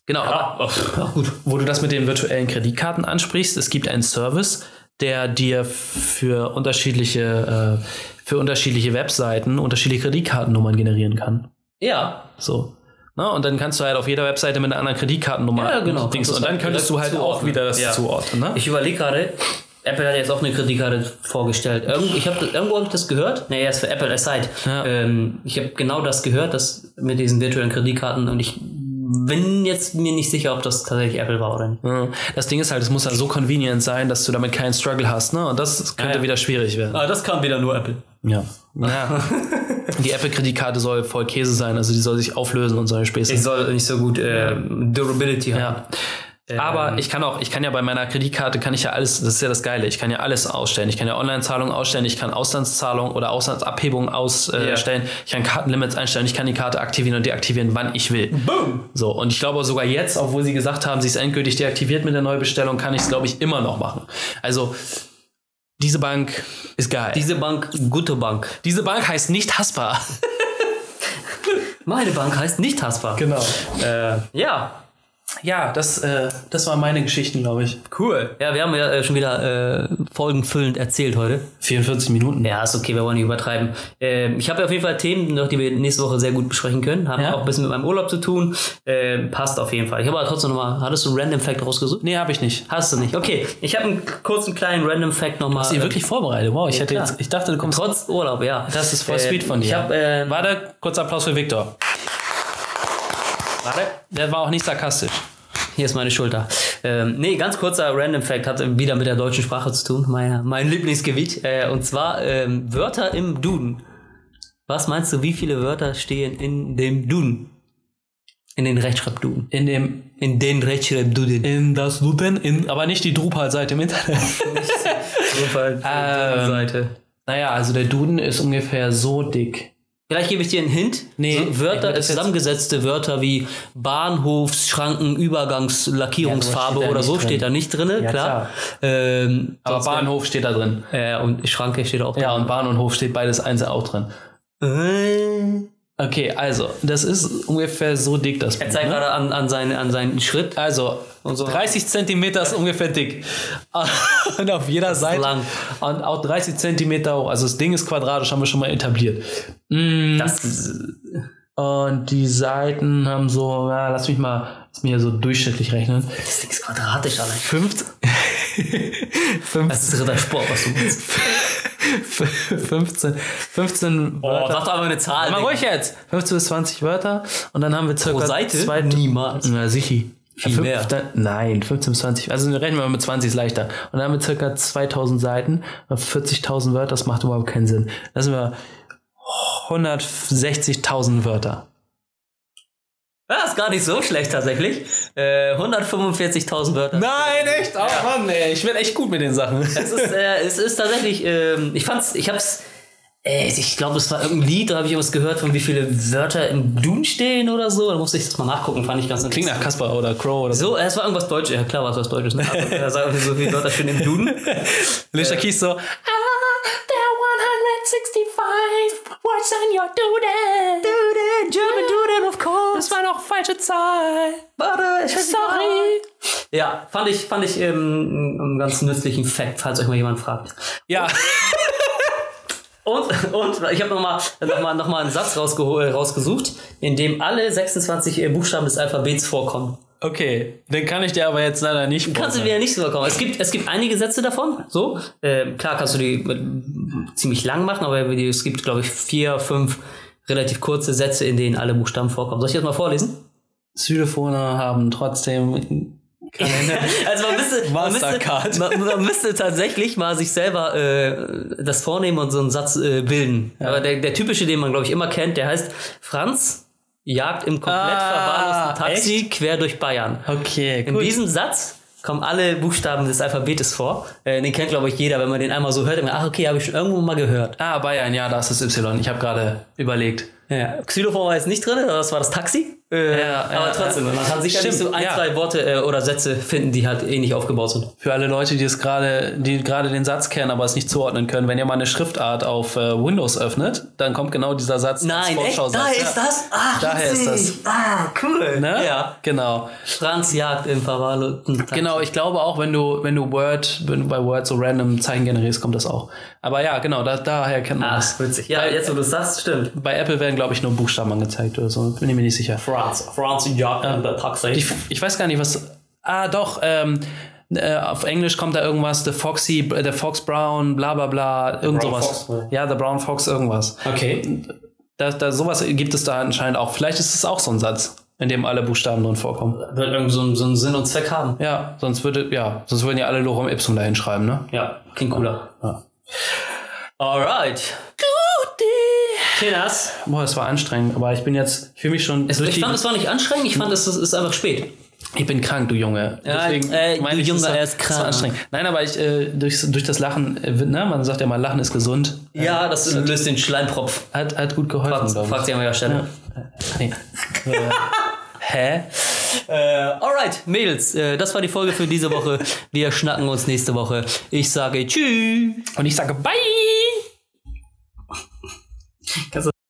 Genau, aber Ja, gut. wo du das mit den virtuellen Kreditkarten ansprichst, es gibt einen Service, der dir für unterschiedliche, äh, für unterschiedliche Webseiten unterschiedliche Kreditkartennummern generieren kann. Ja, So. Na, und dann kannst du halt auf jeder Webseite mit einer anderen Kreditkartennummer Ja, genau. Dings, und dann halt könntest du halt auch zuordnen. wieder das Ja. zuordnen. Ne? ich überlege gerade, Apple hat jetzt auch eine Kreditkarte vorgestellt. Irgendwo, ich hab, irgendwo habe ich das gehört. Nee, erst für Apple Aside. Ja. Ähm, ich habe genau das gehört, das mit diesen virtuellen Kreditkarten und ich bin jetzt mir nicht sicher, ob das tatsächlich Apple war oder nicht. Ja. Das Ding ist halt, es muss halt so convenient sein, dass du damit keinen Struggle hast. Ne? Und das könnte Ja, ja. wieder schwierig werden. Ah, das kann wieder nur Apple. Ja. ja. Die Apple-Kreditkarte soll voll Käse sein, also die soll sich auflösen und solche Späße. Ich soll nicht so gut äh, Durability haben. Ja. Aber ich kann auch, ich kann ja bei meiner Kreditkarte kann ich ja alles, das ist ja das Geile, ich kann ja alles ausstellen. Ich kann ja Online-Zahlungen ausstellen, ich kann Auslandszahlungen oder Auslandsabhebungen ausstellen, stellen. ich kann Kartenlimits einstellen, ich kann die Karte aktivieren und deaktivieren, wann ich will. Boom! So, und ich glaube sogar jetzt, obwohl sie gesagt haben, sie ist endgültig deaktiviert mit der Neubestellung, kann ich es, glaube ich, immer noch machen. Also, diese Bank ist geil. Diese Bank, gute Bank. Diese Bank heißt nicht hassbar. Meine Bank heißt nicht hassbar. Genau. Äh, ja, Ja, das, äh, das waren meine Geschichten, glaube ich. cool. Ja, wir haben ja äh, schon wieder äh, folgenfüllend erzählt heute. 44 Minuten. Ja, ist okay, wir wollen nicht übertreiben. Ähm, ich habe ja auf jeden Fall Themen, noch, die wir nächste Woche sehr gut besprechen können. Haben Ja. auch ein bisschen mit meinem Urlaub zu tun. Ähm, passt auf jeden Fall. Ich habe aber trotzdem nochmal, hattest du einen Random Fact rausgesucht? Nee, habe ich nicht. Hast du nicht. Okay, ich habe einen kurzen kleinen Random Fact nochmal. Hast du wirklich vorbereitet? Wow, ich, hätte klar. jetzt, ich dachte, du kommst. Trotz Urlaub, ja. Das ist voll Äh, sweet von dir. Ich habe, äh, Warte, kurzer Applaus für Viktor. Warte. Der war auch nicht sarkastisch. Hier ist meine Schulter. Ähm, nee, ganz kurzer Random Fact hat wieder mit der deutschen Sprache zu tun. Mein, mein Lieblingsgebiet. Äh, und zwar ähm, Wörter im Duden. Was meinst du, wie viele Wörter stehen in dem Duden? In den Rechtschreibduden. In dem, In den Rechtschreibduden. in das Luden, in, aber nicht die Drupal-Seite im Internet. Ähm, Seite. naja, also der Duden ist ungefähr so dick. Vielleicht gebe ich dir einen Hint. Nee, so Wörter, zusammengesetzte Wörter wie Bahnhofsschranken, Übergangslackierungsfarbe Ja, sowas steht da oder so drin. steht da nicht drin, Ja, klar. Ähm, Aber Bahnhof steht da drin. äh, und Schranke steht auch Ja, und Bahn und Hof steht beides einzeln auch drin. drin. Okay, also, das ist ungefähr so dick, das Er Buch, zeigt ne? gerade an, an, seinen, an seinen Schritt. Also, so. 30 Zentimeter ist ungefähr dick. Und auf jeder Seite. lang. Und auch 30 Zentimeter hoch. Also das Ding ist quadratisch, haben wir schon mal etabliert. Mm, Das, Und die Seiten haben so, ja, lass mich mal, lass mich ja so durchschnittlich rechnen. das Ding ist quadratisch allein. 50, das ist Rittersport, was du meinst. 15, 15 Oh, Wörter. sag doch einfach eine Zahl. Mal ruhig jetzt. 15 bis 20 Wörter und dann haben wir circa Pro Seite? zwei, Niemals. Na, sicher. Viel Fünf- mehr. dann- nein, 15 bis 20. Also rechnen wir mal mit 20 ist leichter. Und dann haben wir circa 2000 Seiten, 40.000 Wörter, das macht überhaupt keinen Sinn. Das sind wir 160.000 Wörter. Ja, ist gar nicht so schlecht tatsächlich. Äh, 145.000 Wörter. Nein, echt? Oh ja. Mann, ey, ich bin echt gut mit den Sachen. Es ist, äh, es ist tatsächlich, ähm, ich fand's, ich hab's, äh, ich glaube, es war irgendein Lied, da habe ich irgendwas gehört von wie viele Wörter im Dun stehen oder so. Da musste ich das mal nachgucken, fand ich ganz interessant. Klingt nach Kasper oder Crow oder so. So, äh, es war irgendwas Deutsches. Ja, klar war es was Deutsches. Ne? Also, da äh, sagen wir so viele Wörter schön im Dun. Lisha äh, Kies so, ah, der 100 65, what's on your doodle? Doodle, German doodle, of course. Das war noch falsche Zahl. Warte, ich Sorry. Ja, fand ich, fand ich ähm, einen ganz nützlichen Fact, falls euch mal jemand fragt. Ja. Und, und ich habe nochmal noch mal, noch mal einen Satz äh, rausgesucht, in dem alle 26 äh, Buchstaben des Alphabets vorkommen okay. Den kann ich dir aber jetzt leider nicht Kannst du wieder nicht vorkommen. Es gibt, es gibt einige Sätze davon, so. Ähm, klar kannst du die äh, ziemlich lang machen, aber es gibt, glaube ich, vier, fünf relativ kurze Sätze, in denen alle Buchstaben vorkommen. Soll ich das mal vorlesen? Xylophone haben trotzdem keine Also man müsste, man müsste, Mastercard. man, man müsste tatsächlich mal sich selber äh, das vornehmen und so einen Satz äh, bilden. Aber der, der typische, den man glaube ich immer kennt, der heißt Franz jagt im komplett Ah, verwahrlosten Taxi quer durch Bayern. Okay, In gut. diesem Satz kommen alle Buchstaben des Alphabetes vor. Äh, den kennt glaube ich jeder, wenn man den einmal so hört. Man, ach okay, habe ich schon irgendwo mal gehört. Ah, Bayern, ja, da ist das Y. Ich habe gerade überlegt. Ja. Xylophon war jetzt nicht drin, das war das Taxi. Äh, Ja, aber trotzdem, man kann sicherlich Stimmt, so ein, ja. zwei Worte äh, oder Sätze finden, die halt ähnlich aufgebaut sind. Für alle Leute, die es gerade, die gerade den Satz kennen, aber es nicht zuordnen können, wenn ihr mal eine Schriftart auf äh, Windows öffnet, dann kommt genau dieser Satz als Nein, echt? Vorschau-Satz. Da Ja. ist das? Ach, Daher ist witzig. Ah, cool. Ne? Ja. Genau. Franz jagt im verwahrlosten Genau, ich glaube auch, wenn du, wenn du Word, wenn du bei Word so random Zeichen generierst, kommt das auch. Aber ja, genau, da, daher kennt man Ah, das. witzig. Ja, jetzt wo du es sagst, stimmt. Bei Apple werden, glaube ich, nur Buchstaben angezeigt oder so. Bin ich mir nicht sicher. Franz. Franz jagt im Taxi. Ich, ich weiß gar nicht, was. Ah, doch, ähm, äh, auf Englisch kommt da irgendwas, The Foxy, The Fox Brown, bla bla bla, irgend Brown sowas. Fox, ne? ja, The Brown Fox, irgendwas. okay. Da, da, sowas gibt es da anscheinend auch. Vielleicht ist es auch so ein Satz, in dem alle Buchstaben drin vorkommen. Wird irgendwie so, einen- so einen Sinn und Zweck haben. Ja, sonst würde, ja, sonst würden ja alle Lorem Ipsum da hinschreiben, ne? Ja, klingt cooler. Ja. Alright. Tinas. Boah, es war anstrengend, aber ich bin jetzt, ich fühle mich schon. Ich durch die- fand, es war nicht anstrengend, ich fand, es ist, ist einfach spät. Ich bin krank, du Junge. Ja, äh, meine du ich, Junge, es war- er ist es krank. anstrengend. Nein, aber ich, äh, durch, durch das Lachen, äh, ne, man sagt ja mal, Lachen ist gesund. Ja, das löst den Schleimpropf. Hat, hat gut geholfen, Fragt, glaube fragt ich. sie an welcher Stelle. Nee. Hä? Äh, alright, Mädels, äh, das war die Folge für diese Woche. Wir schnacken uns nächste Woche. Ich sage Tschüss. Und ich sage Bye! Because